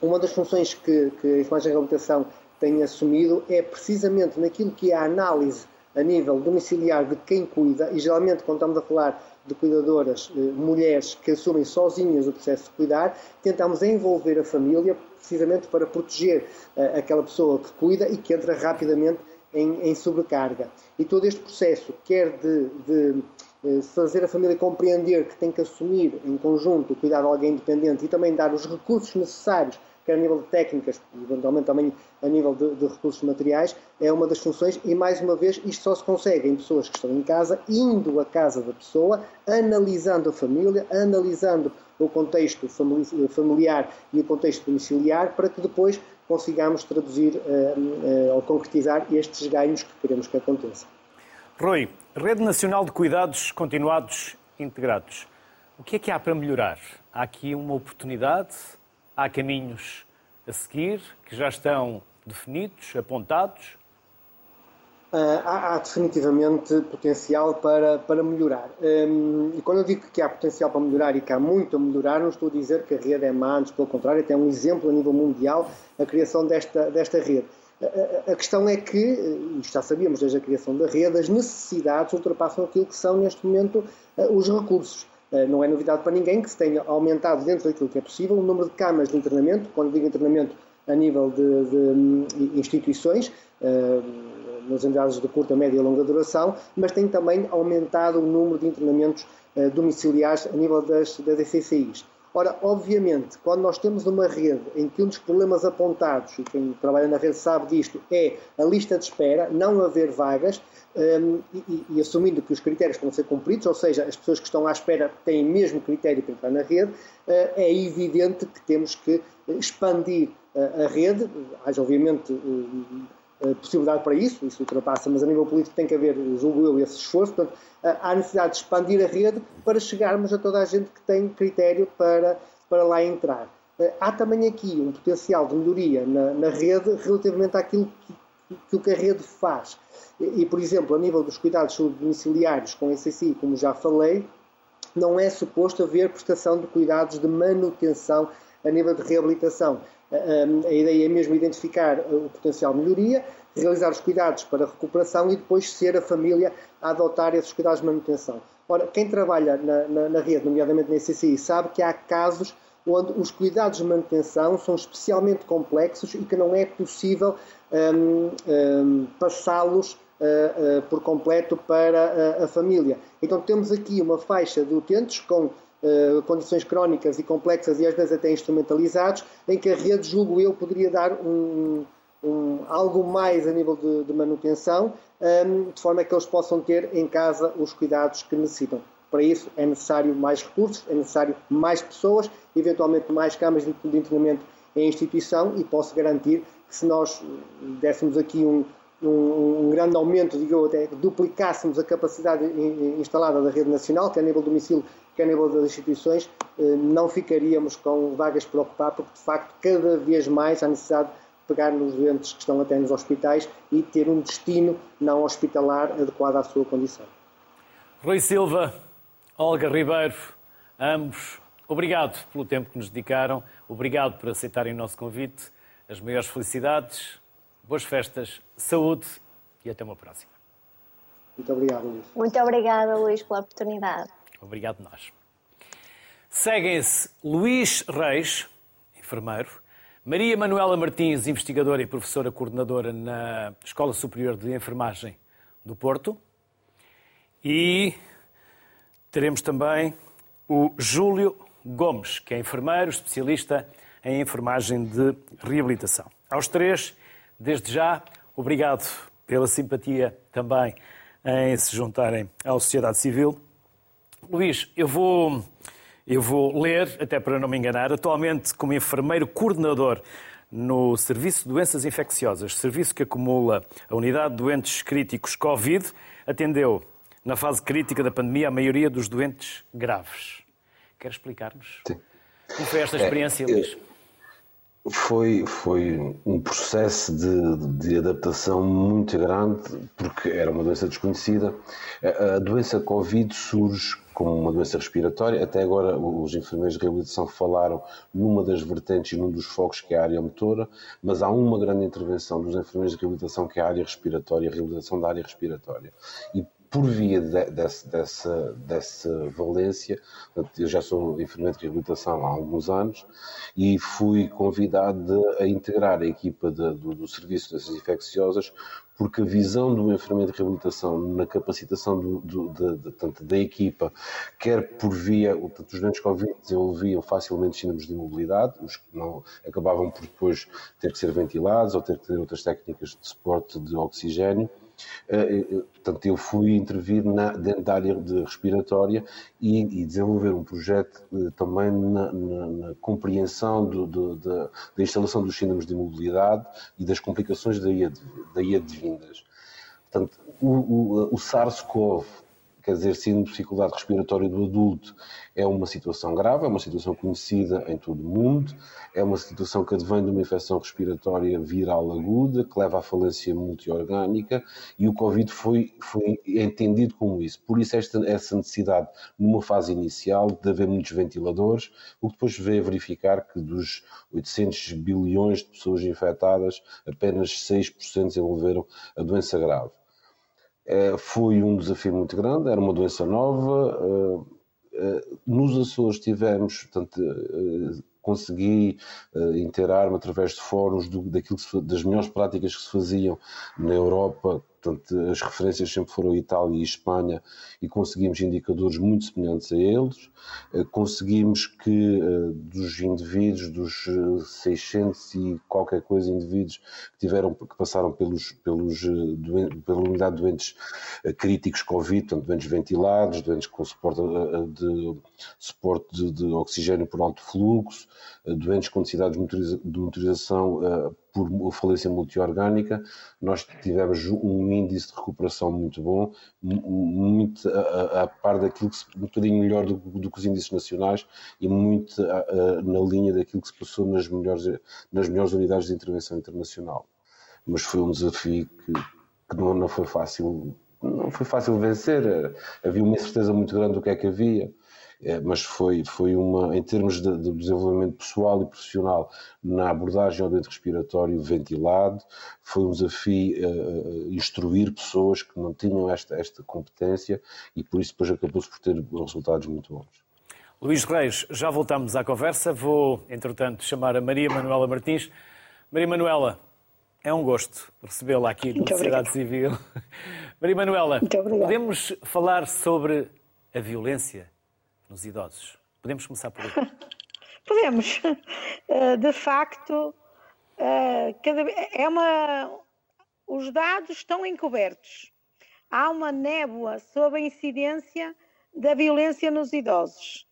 uma das funções que, que a enfermagem de reabilitação tem assumido é precisamente naquilo que é a análise a nível domiciliar de quem cuida, e geralmente quando estamos a falar de cuidadoras, eh, mulheres que assumem sozinhas o processo de cuidar, tentamos envolver a família precisamente para proteger eh, aquela pessoa que cuida e que entra rapidamente em, em sobrecarga. E todo este processo, quer de, de eh, fazer a família compreender que tem que assumir em conjunto o cuidado de alguém independente e também dar os recursos necessários quer a nível de técnicas e eventualmente também a nível de, de, recursos materiais, é uma das funções e, mais uma vez, isto só se consegue em pessoas que estão em casa, indo à casa da pessoa, analisando a família, analisando o contexto familiar e o contexto domiciliar, para que depois consigamos traduzir uh, uh, ou concretizar estes ganhos que queremos que aconteçam. Rui, Rede Nacional de Cuidados Continuados Integrados. O que é que há para melhorar? Há aqui uma oportunidade há caminhos a seguir que já estão definidos, apontados? Uh, há, há, definitivamente potencial para, para melhorar. Um, e quando eu digo que há potencial para melhorar e que há muito a melhorar, não estou a dizer que a rede é má, antes pelo contrário, até é um exemplo a nível mundial a criação desta, desta rede. A, a, a questão é que, e já sabíamos desde a criação da rede, as necessidades ultrapassam aquilo que são neste momento uh, os recursos. Não é novidade para ninguém que se tenha aumentado dentro daquilo que é possível o número de camas de internamento, quando digo internamento a nível de, de hum, instituições, nas unidades de curta, média e longa duração, mas tem também aumentado o número de internamentos domiciliares a nível das, das. Ora, obviamente, quando nós temos uma rede em que um dos problemas apontados, e quem trabalha na rede sabe disto, é a lista de espera, não haver vagas, um, e, e, assumindo que os critérios vão ser cumpridos, ou seja, as pessoas que estão à espera têm mesmo critério para entrar na rede, uh, é evidente que temos que expandir uh, a rede, haja obviamente uh, possibilidade para isso, isso ultrapassa, mas a nível político tem que haver, julgo eu, esse esforço, portanto, há necessidade de expandir a rede para chegarmos a toda a gente que tem critério para, para lá entrar. Eh, há também aqui um potencial de melhoria na, na rede relativamente àquilo que, que, a rede faz. E, por exemplo, a nível dos cuidados domiciliários com SSI, como já falei, não é suposto haver prestação de cuidados de manutenção a nível de reabilitação. A ideia é mesmo identificar o potencial melhoria, realizar os cuidados para recuperação e depois ser a família a adotar esses cuidados de manutenção. Ora, quem trabalha na, na, na rede, nomeadamente na ICCI, sabe que há casos onde os cuidados de manutenção são especialmente complexos e que não é possível um, um, passá-los uh, uh, por completo para a, a, família. Então temos aqui uma faixa de utentes com uh, condições crónicas e complexas e às vezes até instrumentalizados, em que a rede, julgo eu, poderia dar um, um, algo mais a nível de, de manutenção, um, de forma que eles possam ter em casa os cuidados que necessitam. Para isso é necessário mais recursos, é necessário mais pessoas, eventualmente mais camas de, de internamento em instituição e posso garantir que se nós dessemos aqui um, um, um grande aumento, digo até duplicássemos a capacidade instalada da rede nacional, que é a nível do domicílio, que é a nível das instituições, eh, não ficaríamos com vagas para ocupar, porque de facto cada vez mais há necessidade pegar nos doentes que estão até nos hospitais e ter um destino não hospitalar adequado à sua condição. Rui Silva, Olga Ribeiro, ambos, obrigado pelo tempo que nos dedicaram, obrigado por aceitarem o nosso convite, as maiores felicidades, boas festas, saúde e até uma próxima. Muito obrigado, Luís. Muito obrigada, Luís, pela oportunidade. Obrigado nós. Seguem-se Luís Reis, enfermeiro, Maria Manuela Martins, investigadora e professora coordenadora na Escola Superior de Enfermagem do Porto. E teremos também o Júlio Gomes, que é enfermeiro, especialista em enfermagem de reabilitação. Aos três, desde já, obrigado pela simpatia também em se juntarem à sociedade civil. Luís, eu vou eu vou ler, até para não me enganar, atualmente como enfermeiro coordenador no Serviço de Doenças Infecciosas, serviço que acumula a unidade de doentes críticos Covid, atendeu na fase crítica da pandemia a maioria dos doentes graves. Quer explicar-nos? Como foi esta experiência, é, Luís? Foi, foi um processo de, de, adaptação muito grande, porque era uma doença desconhecida. A, a doença Covid surge como uma doença respiratória. Até agora, os enfermeiros de reabilitação falaram numa das vertentes e num dos focos que é a área motora, mas há uma grande intervenção dos enfermeiros de reabilitação que é a área respiratória, a reabilitação da área respiratória. E por via de, desse, dessa, dessa valência, eu já sou enfermeiro de reabilitação há alguns anos e fui convidado a integrar a equipa de, do, do Serviço das Infecciosas porque a visão do enfermeiro de reabilitação na capacitação do, do, de, de, tanto da equipa, quer por via, portanto, os doentes Covid desenvolviam facilmente síndromes de imobilidade, os que não acabavam por depois ter que ser ventilados ou ter que ter outras técnicas de suporte de oxigênio, portanto, eu fui intervir na, dentro da área de respiratória e, e desenvolver um projeto eh, também na, na, na compreensão do, do, da, da, instalação dos síndromes de imobilidade e das complicações daí advindas. Portanto, o, o, o SARS-CoV quer dizer, síndrome de dificuldade respiratória do adulto é uma situação grave, é uma situação conhecida em todo o mundo, é uma situação que advém de uma infecção respiratória viral aguda, que leva à falência multiorgânica, e o Covid foi, foi entendido como isso. Por isso, esta, essa necessidade, numa fase inicial, de haver muitos ventiladores, o que depois veio a verificar que dos 800 bilhões de pessoas infectadas, apenas 6% desenvolveram a doença grave. Eh, foi um desafio muito grande, era uma doença nova, eh, nos Açores tivemos, portanto, consegui interar-me através de fóruns do, daquilo das melhores práticas que se faziam na Europa, portanto, as referências sempre foram Itália e Espanha e conseguimos indicadores muito semelhantes a eles. Uh, conseguimos que uh, dos indivíduos, dos 600 e qualquer coisa indivíduos que tiveram, que passaram pelos, pelos pela unidade de doentes críticos Covid, portanto, doentes ventilados, doentes com suporte de, suporte de, de oxigênio por alto fluxo, eh, doentes com necessidades de motorização eh, por falência multiorgânica, nós tivemos um índice de recuperação muito bom, muito a, a par daquilo que se, um bocadinho melhor do, do, que os índices nacionais e muito a, a, na linha daquilo que se passou nas melhores, nas melhores unidades de intervenção internacional. Mas foi um desafio que, que não, não foi fácil não foi fácil vencer, havia uma incerteza muito grande do que é que havia. É, mas foi, foi uma, em termos de, de, desenvolvimento pessoal e profissional na abordagem ao doente respiratório ventilado, foi um desafio uh, instruir pessoas que não tinham esta, esta competência e por isso depois acabou-se por ter resultados muito bons. Luís Reis, já voltamos à conversa. Vou, entretanto, chamar a Maria Manuela Martins. Maria Manuela, é um gosto recebê-la aqui na Sociedade Civil. Maria Manuela, podemos falar sobre a violência nos idosos? Podemos começar por aí? Podemos. Eh, de facto, eh, é uma, os dados estão encobertos. Há uma névoa sobre a incidência da violência nos idosos.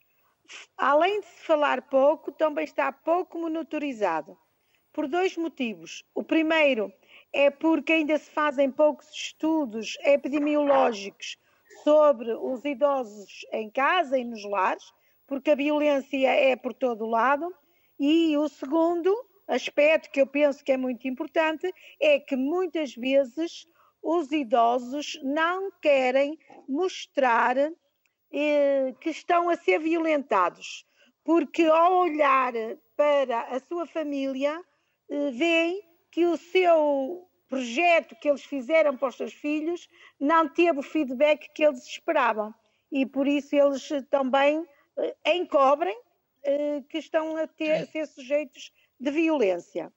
Além de se falar pouco, também está pouco monitorizado. Por dois motivos. O primeiro é porque ainda se fazem poucos estudos epidemiológicos sobre os idosos em casa e nos lares, porque a violência é por todo lado. E o segundo aspecto que eu penso que é muito importante é que muitas vezes os idosos não querem mostrar eh, que estão a ser violentados, porque ao olhar para a sua família, eh, veem que o seu projeto que eles fizeram para os seus filhos não teve o feedback que eles esperavam. E por isso eles também eh, encobrem eh, que estão a, ter, a ser sujeitos de violência.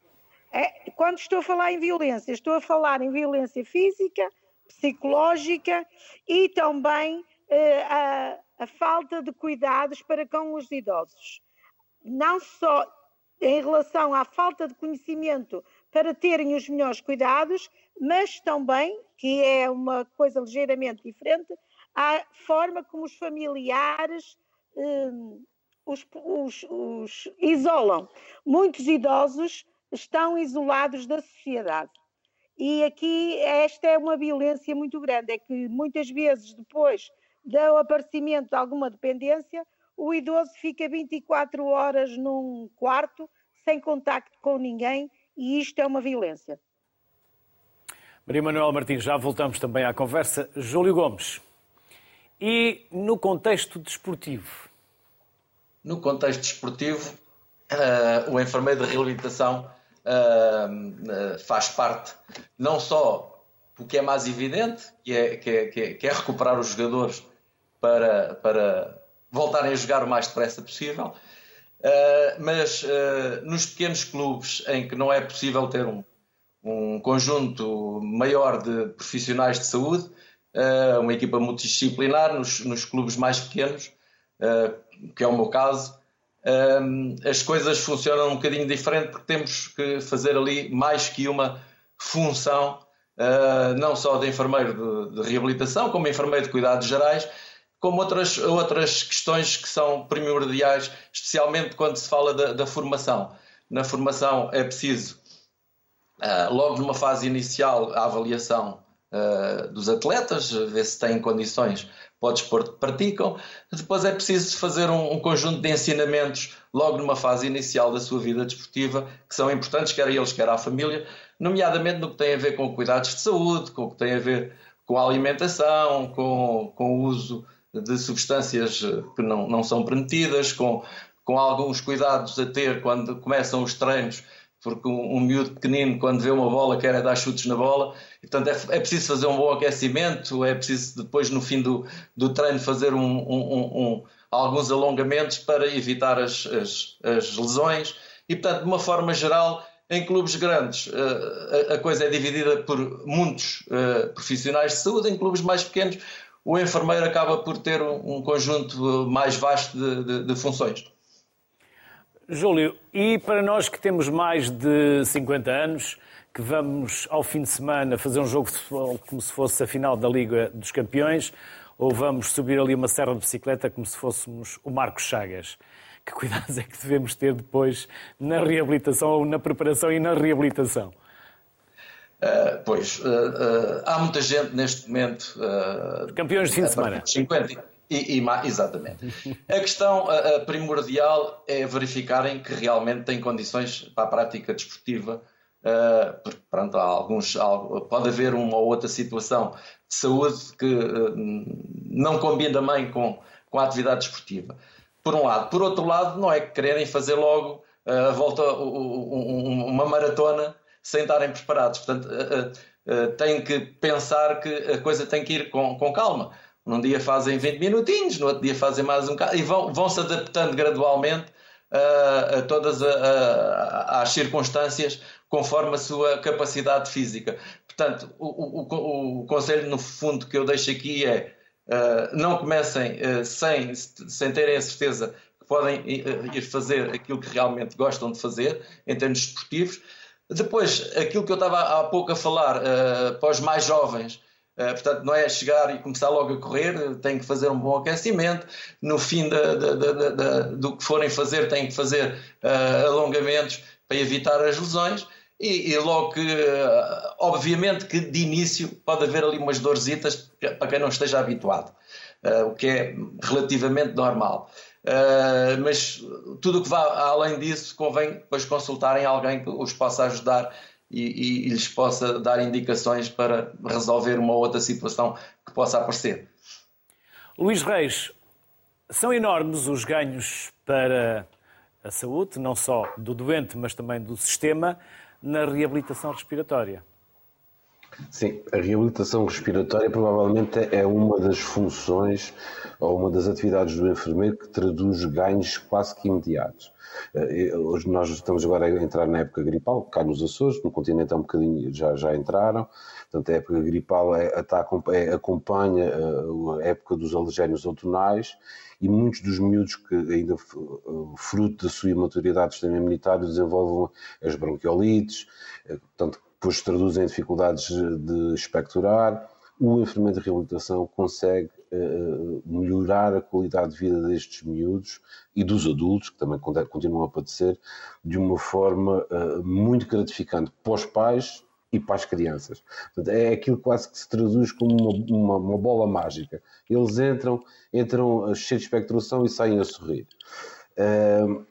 É, quando estou a falar em violência, estou a falar em violência física, psicológica e também eh, a, a falta de cuidados para com os idosos. Não só em relação à falta de conhecimento para terem os melhores cuidados, mas também, que é uma coisa ligeiramente diferente, a forma como os familiares um, os, os, os isolam. Muitos idosos estão isolados da sociedade. E aqui esta é uma violência muito grande, é que muitas vezes depois do aparecimento de alguma dependência, o idoso fica 24 horas num quarto sem contacto com ninguém e isto é uma violência. Maria Manuel Martins, já voltamos também à conversa. Júlio Gomes, e no contexto desportivo? No contexto desportivo, uh, o enfermeiro de reabilitação uh, faz parte não só do que é mais evidente, que é, que é, que é, que é recuperar os jogadores para, para voltarem a jogar o mais depressa possível, Uh, mas uh, nos pequenos clubes em que não é possível ter um, um conjunto maior de profissionais de saúde, uh, uma equipa multidisciplinar, nos, nos clubes mais pequenos, que é o meu caso, as coisas funcionam um bocadinho diferente porque temos que fazer ali mais que uma função, não só de enfermeiro de, de reabilitação, como enfermeiro de cuidados gerais, como outras, outras questões que são primordiais, especialmente quando se fala da, da formação. Na formação é preciso, uh, logo numa fase inicial, a avaliação uh, dos atletas, ver se têm condições para o desporto que praticam. Depois é preciso fazer um, um, conjunto de ensinamentos logo numa fase inicial da sua vida desportiva, que são importantes, quer a eles, quer à família, nomeadamente no que tem a ver com cuidados de saúde, com o que tem a ver com a alimentação, com, com o uso de substâncias eh, que não, não são permitidas, com, com alguns cuidados a ter quando começam os treinos, porque um, um miúdo pequenino, quando vê uma bola, quer é dar chutes na bola, portanto é, é preciso fazer um bom aquecimento, é preciso depois, no fim do, do treino, fazer um, um, alguns alongamentos para evitar as, as, as lesões. E, portanto, de uma forma geral, em clubes grandes a, coisa é dividida por muitos profissionais de saúde, em clubes mais pequenos o enfermeiro acaba por ter um, conjunto mais vasto de, de, de funções. Júlio, e para nós que temos mais de 50 anos, que vamos ao fim de semana fazer um jogo de futebol como se fosse a final da Liga dos Campeões, ou vamos subir ali uma serra de bicicleta como se fôssemos o Marcos Chagas? Que cuidados é que devemos ter depois na reabilitação ou na preparação e na reabilitação? Uh, pois, uh, uh, há muita gente neste momento. Campeões de fim de semana. 50 e, e, exatamente. A questão primordial é verificarem que realmente têm condições para a prática desportiva. porque, pronto, há alguns, há, pode haver uma ou outra situação de saúde que não combina bem com, com a atividade desportiva. Por um lado. Por outro lado, não é que quererem fazer logo a volta, uma maratona sem estarem preparados. Portanto, uh, uh, têm que pensar que a coisa tem que ir com, com calma. Num dia fazem 20 minutinhos, no outro dia fazem mais um bocado e vão, vão se adaptando gradualmente uh, a todas a, a, as circunstâncias conforme a sua capacidade física. Portanto, o, o, o, conselho, no fundo, que eu deixo aqui é uh, não comecem uh, sem, sem terem a certeza que podem ir fazer aquilo que realmente gostam de fazer em termos esportivos depois, aquilo que eu estava há pouco a falar uh, para os mais jovens, uh, portanto, não é chegar e começar logo a correr, tem que fazer um bom aquecimento. No fim de, de, de, do que forem fazer, têm que fazer uh, alongamentos para evitar as lesões. E, e logo que, obviamente, que de início pode haver ali umas dorzitas para quem não esteja habituado, o que é relativamente normal. Uh, mas tudo o que vá além disso convém depois consultarem alguém que os possa ajudar e, e, e, lhes possa dar indicações para resolver uma outra situação que possa aparecer. Luís Reis, são enormes os ganhos para a saúde, não só do doente, mas também do sistema, na reabilitação respiratória. Sim, a reabilitação respiratória provavelmente é uma das funções ou uma das atividades do enfermeiro que traduz ganhos quase que imediatos. Eh, hoje nós estamos agora a entrar na época gripal, cá nos Açores, no continente é um bocadinho, já, já entraram, portanto a época gripal é, é, acompanha eh, a época dos alergénios outonais e muitos dos miúdos que ainda fruto da sua imaturidade do sistema imunitário desenvolvem as bronquiolites, eh, portanto depois se traduzem em dificuldades de expectorar. O enfermeiro de reabilitação consegue uh, melhorar a qualidade de vida destes miúdos e dos adultos, que também continuam a padecer, de uma forma uh, muito gratificante para os pais e para as crianças. Portanto, é aquilo quase que se traduz como uma, uma, uma bola mágica. Eles entram, entram cheios de expectoração e saem a sorrir. Uh,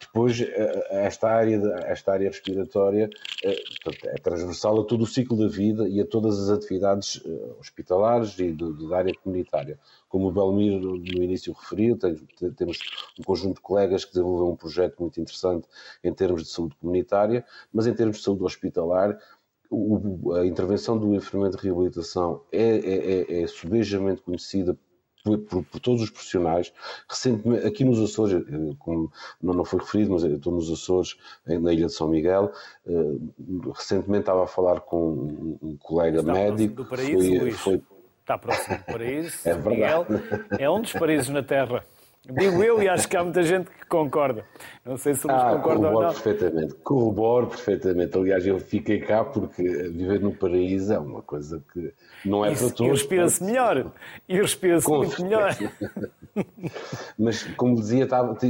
depois, eh, esta área, esta área respiratória eh, é transversal a todo o ciclo da vida e a todas as atividades eh, hospitalares e da área comunitária. Como o Belmir no início referiu, temos um conjunto de colegas que desenvolveu um projeto muito interessante em termos de saúde comunitária, mas em termos de saúde hospitalar, a intervenção do enfermeiro de reabilitação é, é, é, é subejamente conhecida por, por, por, todos os profissionais. Recentemente, aqui nos Açores, eh, como não, foi referido, mas eu estou nos Açores, na Ilha de São Miguel. Eh, recentemente estava a falar com um colega Está médico. Do paraíso, foi. Foi... Está próximo do paraíso. É São Miguel é um dos paraísos na Terra. Digo eu e acho que há muita gente que concorda. Não sei se eles ah, concordam ou não. perfeitamente. Corroboro perfeitamente. Aliás, eu fiquei cá porque viver no paraíso é uma coisa que não é Isso, para todos. E respira-se melhor. E respira-se muito melhor. Mas, como dizia,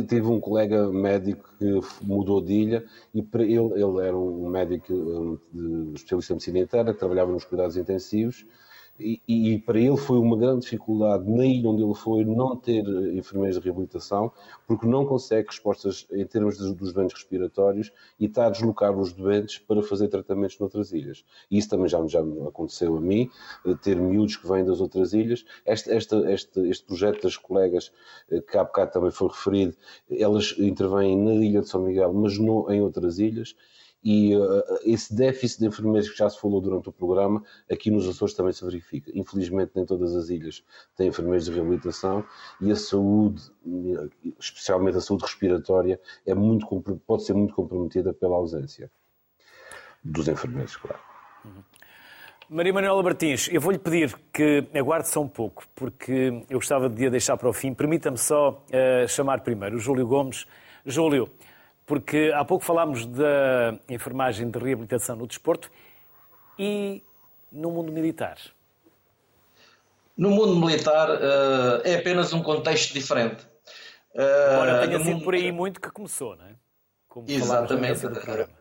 tive um colega médico que mudou de ilha e para ele, ele era um médico de especialista em medicina interna, que trabalhava nos cuidados intensivos e, e, para ele foi uma grande dificuldade, na ilha onde ele foi, não ter enfermeiros de reabilitação, porque não consegue respostas em termos de, dos doentes respiratórios e está a deslocar os doentes para fazer tratamentos noutras ilhas. Isso também já, já aconteceu a mim, eh, ter miúdos que vêm das outras ilhas. Este, este, este, este projeto das colegas, eh, que há bocado também foi referido, elas intervêm na ilha de São Miguel, mas não em outras ilhas E uh, esse déficit de enfermeiros que já se falou durante o programa, aqui nos Açores também se verifica. Infelizmente, nem todas as ilhas têm enfermeiros de reabilitação e a saúde, especialmente a saúde respiratória, é muito, pode ser muito comprometida pela ausência dos enfermeiros, claro. Maria Manuela Martins, eu vou-lhe pedir que aguarde só um pouco, porque eu gostava de a deixar para o fim. Permita-me só uh, chamar primeiro o Júlio Gomes. Júlio, porque há pouco falámos da enfermagem de reabilitação no desporto e no mundo militar. No mundo militar uh, é apenas um contexto diferente. Uh, Ora, tenha sido mundo... por aí muito que começou, não é? Como Exatamente.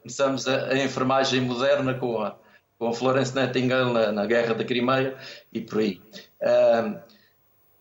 Começamos a, a enfermagem moderna com a, com Florence Nightingale na, na, Guerra da Crimeia e por aí. Uh,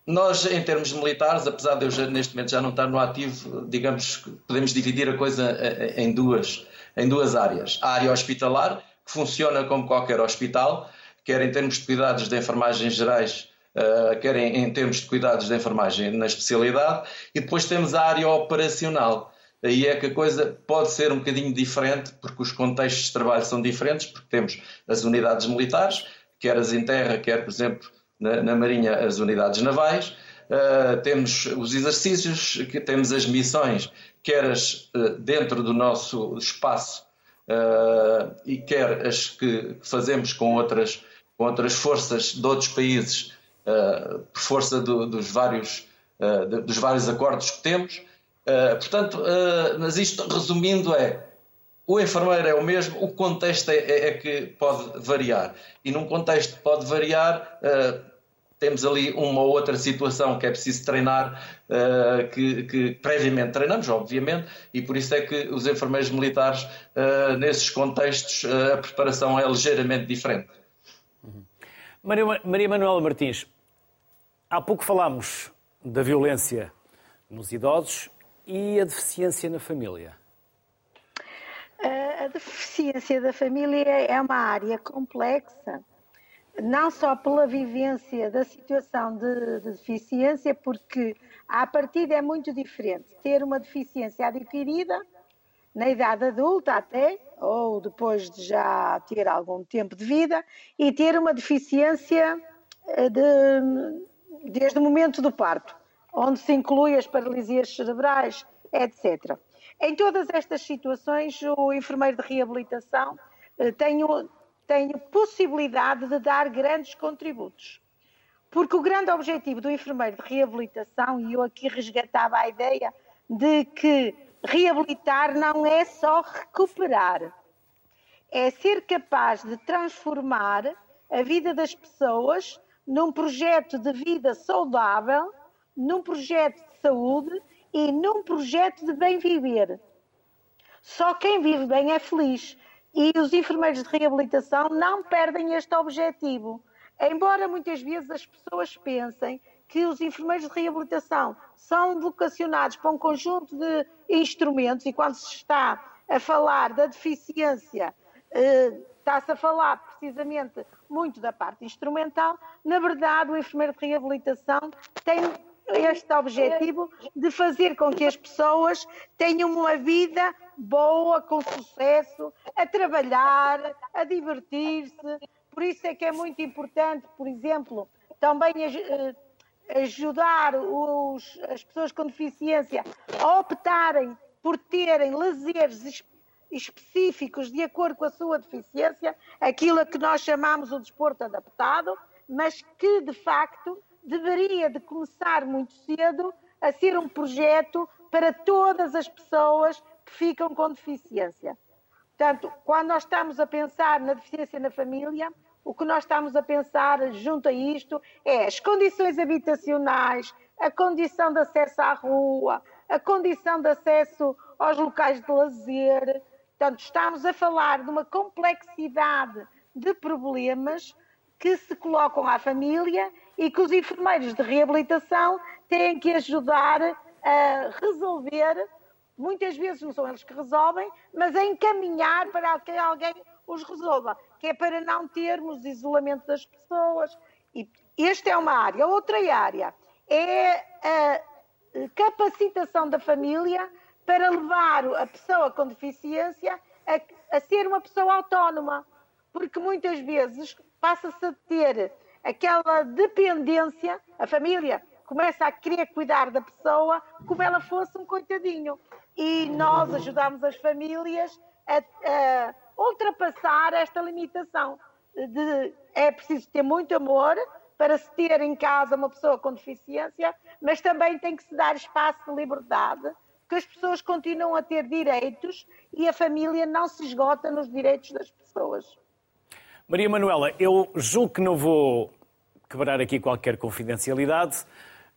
nós, em termos militares, apesar de eu já, neste momento já não estar no ativo, digamos que podemos dividir a coisa em duas, em duas áreas. A área hospitalar, que funciona como qualquer hospital, quer em termos de cuidados de enfermagem gerais, uh, quer em, em termos de cuidados de enfermagem na especialidade, e depois temos a área operacional, aí é que a coisa pode ser um bocadinho diferente, porque os contextos de trabalho são diferentes, porque temos as unidades militares, quer as em terra, quer, por exemplo, na, na Marinha, as unidades navais, uh, temos os exercícios, que temos as missões, quer as uh, dentro do nosso espaço uh, e quer as que fazemos com outras, com outras forças de outros países, por força do, dos, vários, dos vários acordos que temos. Portanto, mas isto resumindo é o enfermeiro é o mesmo, o contexto é, é, é que pode variar. E num contexto pode variar, uh, temos ali uma ou outra situação que é preciso treinar, que, que, previamente treinamos, obviamente, e por isso é que os enfermeiros militares, nesses contextos, a preparação é ligeiramente diferente. Uhum. Maria, Maria Manuela Martins, há pouco falámos da violência nos idosos e a deficiência na família? A deficiência da família é uma área complexa, não só pela vivência da situação de, de deficiência, porque a partida é muito diferente. Ter uma deficiência adquirida, na idade adulta até, ou depois de já ter algum tempo de vida, e ter uma deficiência eh, de, desde o momento do parto onde se inclui as paralisias cerebrais, etc. Em todas estas situações, o enfermeiro de reabilitação eh, tem, tem possibilidade de dar grandes contributos. Porque o grande objetivo do enfermeiro de reabilitação, e eu aqui resgatava a ideia de que reabilitar não é só recuperar, é ser capaz de transformar a vida das pessoas num projeto de vida saudável num projeto de saúde e num projeto de bem viver. Só quem vive bem é feliz. E os enfermeiros de reabilitação não perdem este objetivo. Embora muitas vezes as pessoas pensem que os enfermeiros de reabilitação são vocacionados para um conjunto de instrumentos, e quando se está a falar da deficiência, eh, está-se a falar precisamente muito da parte instrumental, na verdade, o enfermeiro de reabilitação tem este objetivo de fazer com que as pessoas tenham uma vida boa, com sucesso, a trabalhar, a divertir-se. Por isso é que é muito importante, por exemplo, também eh, ajudar os, as pessoas com deficiência a optarem por terem lazeres específicos de acordo com a sua deficiência, aquilo a que nós chamamos o desporto adaptado, mas que de facto deveria de começar muito cedo a ser um projeto para todas as pessoas que ficam com deficiência. Portanto, quando nós estamos a pensar na deficiência na família, o que nós estamos a pensar junto a isto é as condições habitacionais, a condição de acesso à rua, a condição de acesso aos locais de lazer. Portanto, estamos a falar de uma complexidade de problemas que se colocam à família e que os enfermeiros de reabilitação têm que ajudar a resolver. Muitas vezes não são eles que resolvem, mas a encaminhar para que alguém os resolva, que é para não termos isolamento das pessoas. E esta é uma área. Outra área é a capacitação da família para levar a pessoa com deficiência a, a ser uma pessoa autónoma, porque muitas vezes passa-se a ter aquela dependência, a família começa a querer cuidar da pessoa como ela fosse um coitadinho. E nós ajudamos as famílias a, a ultrapassar esta limitação. De, é preciso ter muito amor para se ter em casa uma pessoa com deficiência, mas também tem que se dar espaço de liberdade, que as pessoas continuam a ter direitos e a família não se esgota nos direitos das pessoas. Maria Manuela, eu julgo que não vou quebrar aqui qualquer confidencialidade.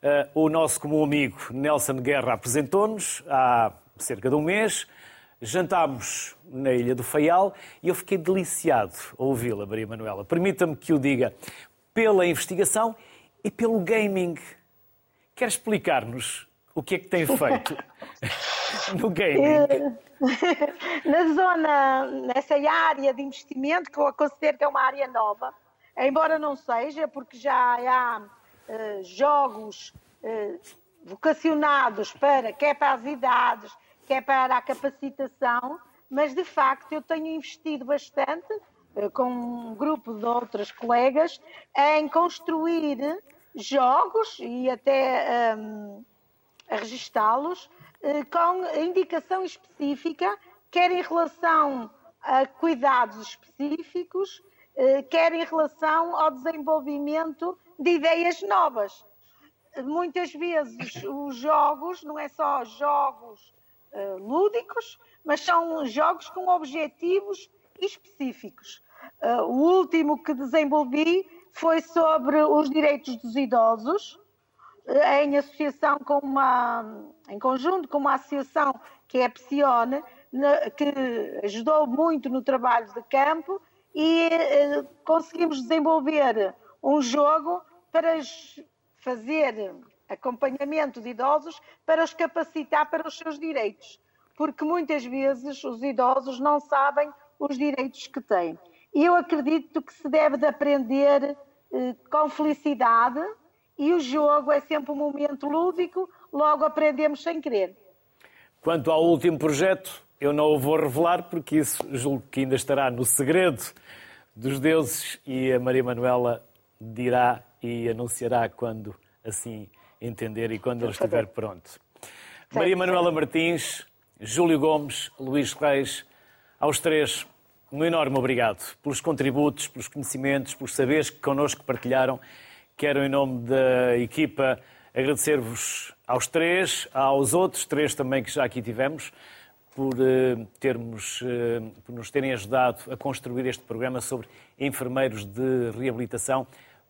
Uh, o nosso comum amigo Nelson Guerra apresentou-nos há cerca de um mês. Jantámos na Ilha do Faial e eu fiquei deliciado a ouvi-la, Maria Manuela. Permita-me que o diga, pela investigação e pelo gaming. Quer explicar-nos o que é que tem feito no gaming? Na zona, nessa área de investimento, que eu considero que é uma área nova, embora não seja, porque já há uh, jogos uh, vocacionados para, quer para as idades, quer para a capacitação, mas de facto eu tenho investido bastante, uh, com um grupo de outras colegas, em construir jogos e até um, a registá-los eh, com indicação específica, quer em relação a cuidados específicos, eh, quer em relação ao desenvolvimento de ideias novas. Muitas vezes os jogos não é só jogos eh, lúdicos, mas são jogos com objetivos específicos. O último que desenvolvi foi sobre os direitos dos idosos, em associação com uma, em conjunto com uma associação que é a Psione, que ajudou muito no trabalho de campo e eh, conseguimos desenvolver um jogo para fazer acompanhamento de idosos para os capacitar para os seus direitos, porque muitas vezes os idosos não sabem os direitos que têm. E eu acredito que se deve de aprender eh, com felicidade e o jogo é sempre um momento lúdico, logo aprendemos sem querer. Quanto ao último projeto, eu não o vou revelar porque isso julgo que ainda estará no segredo dos deuses e a Maria Manuela dirá e anunciará quando assim entender e quando ele estiver pronto. Maria Manuela Martins, Júlio Gomes, Luís Reis, aos três, um enorme obrigado pelos contributos, pelos conhecimentos, pelos saberes que connosco partilharam Quero, em nome da equipa, agradecer-vos aos três, aos outros três também que já aqui tivemos, por, uh, termos, uh, por nos terem ajudado a construir este programa sobre enfermeiros de reabilitação.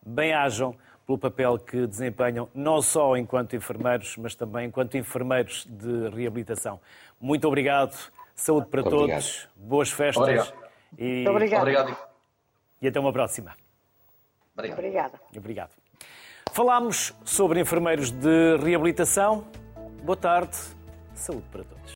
Bem-ajam pelo papel que desempenham, não só enquanto enfermeiros, mas também enquanto enfermeiros de reabilitação. Muito obrigado, saúde para Muito todos, obrigado. boas festas obrigado. E... obrigado. e até uma próxima. Obrigado. Obrigada. Obrigado. Falámos sobre enfermeiros de reabilitação. Boa tarde. Saúde para todos.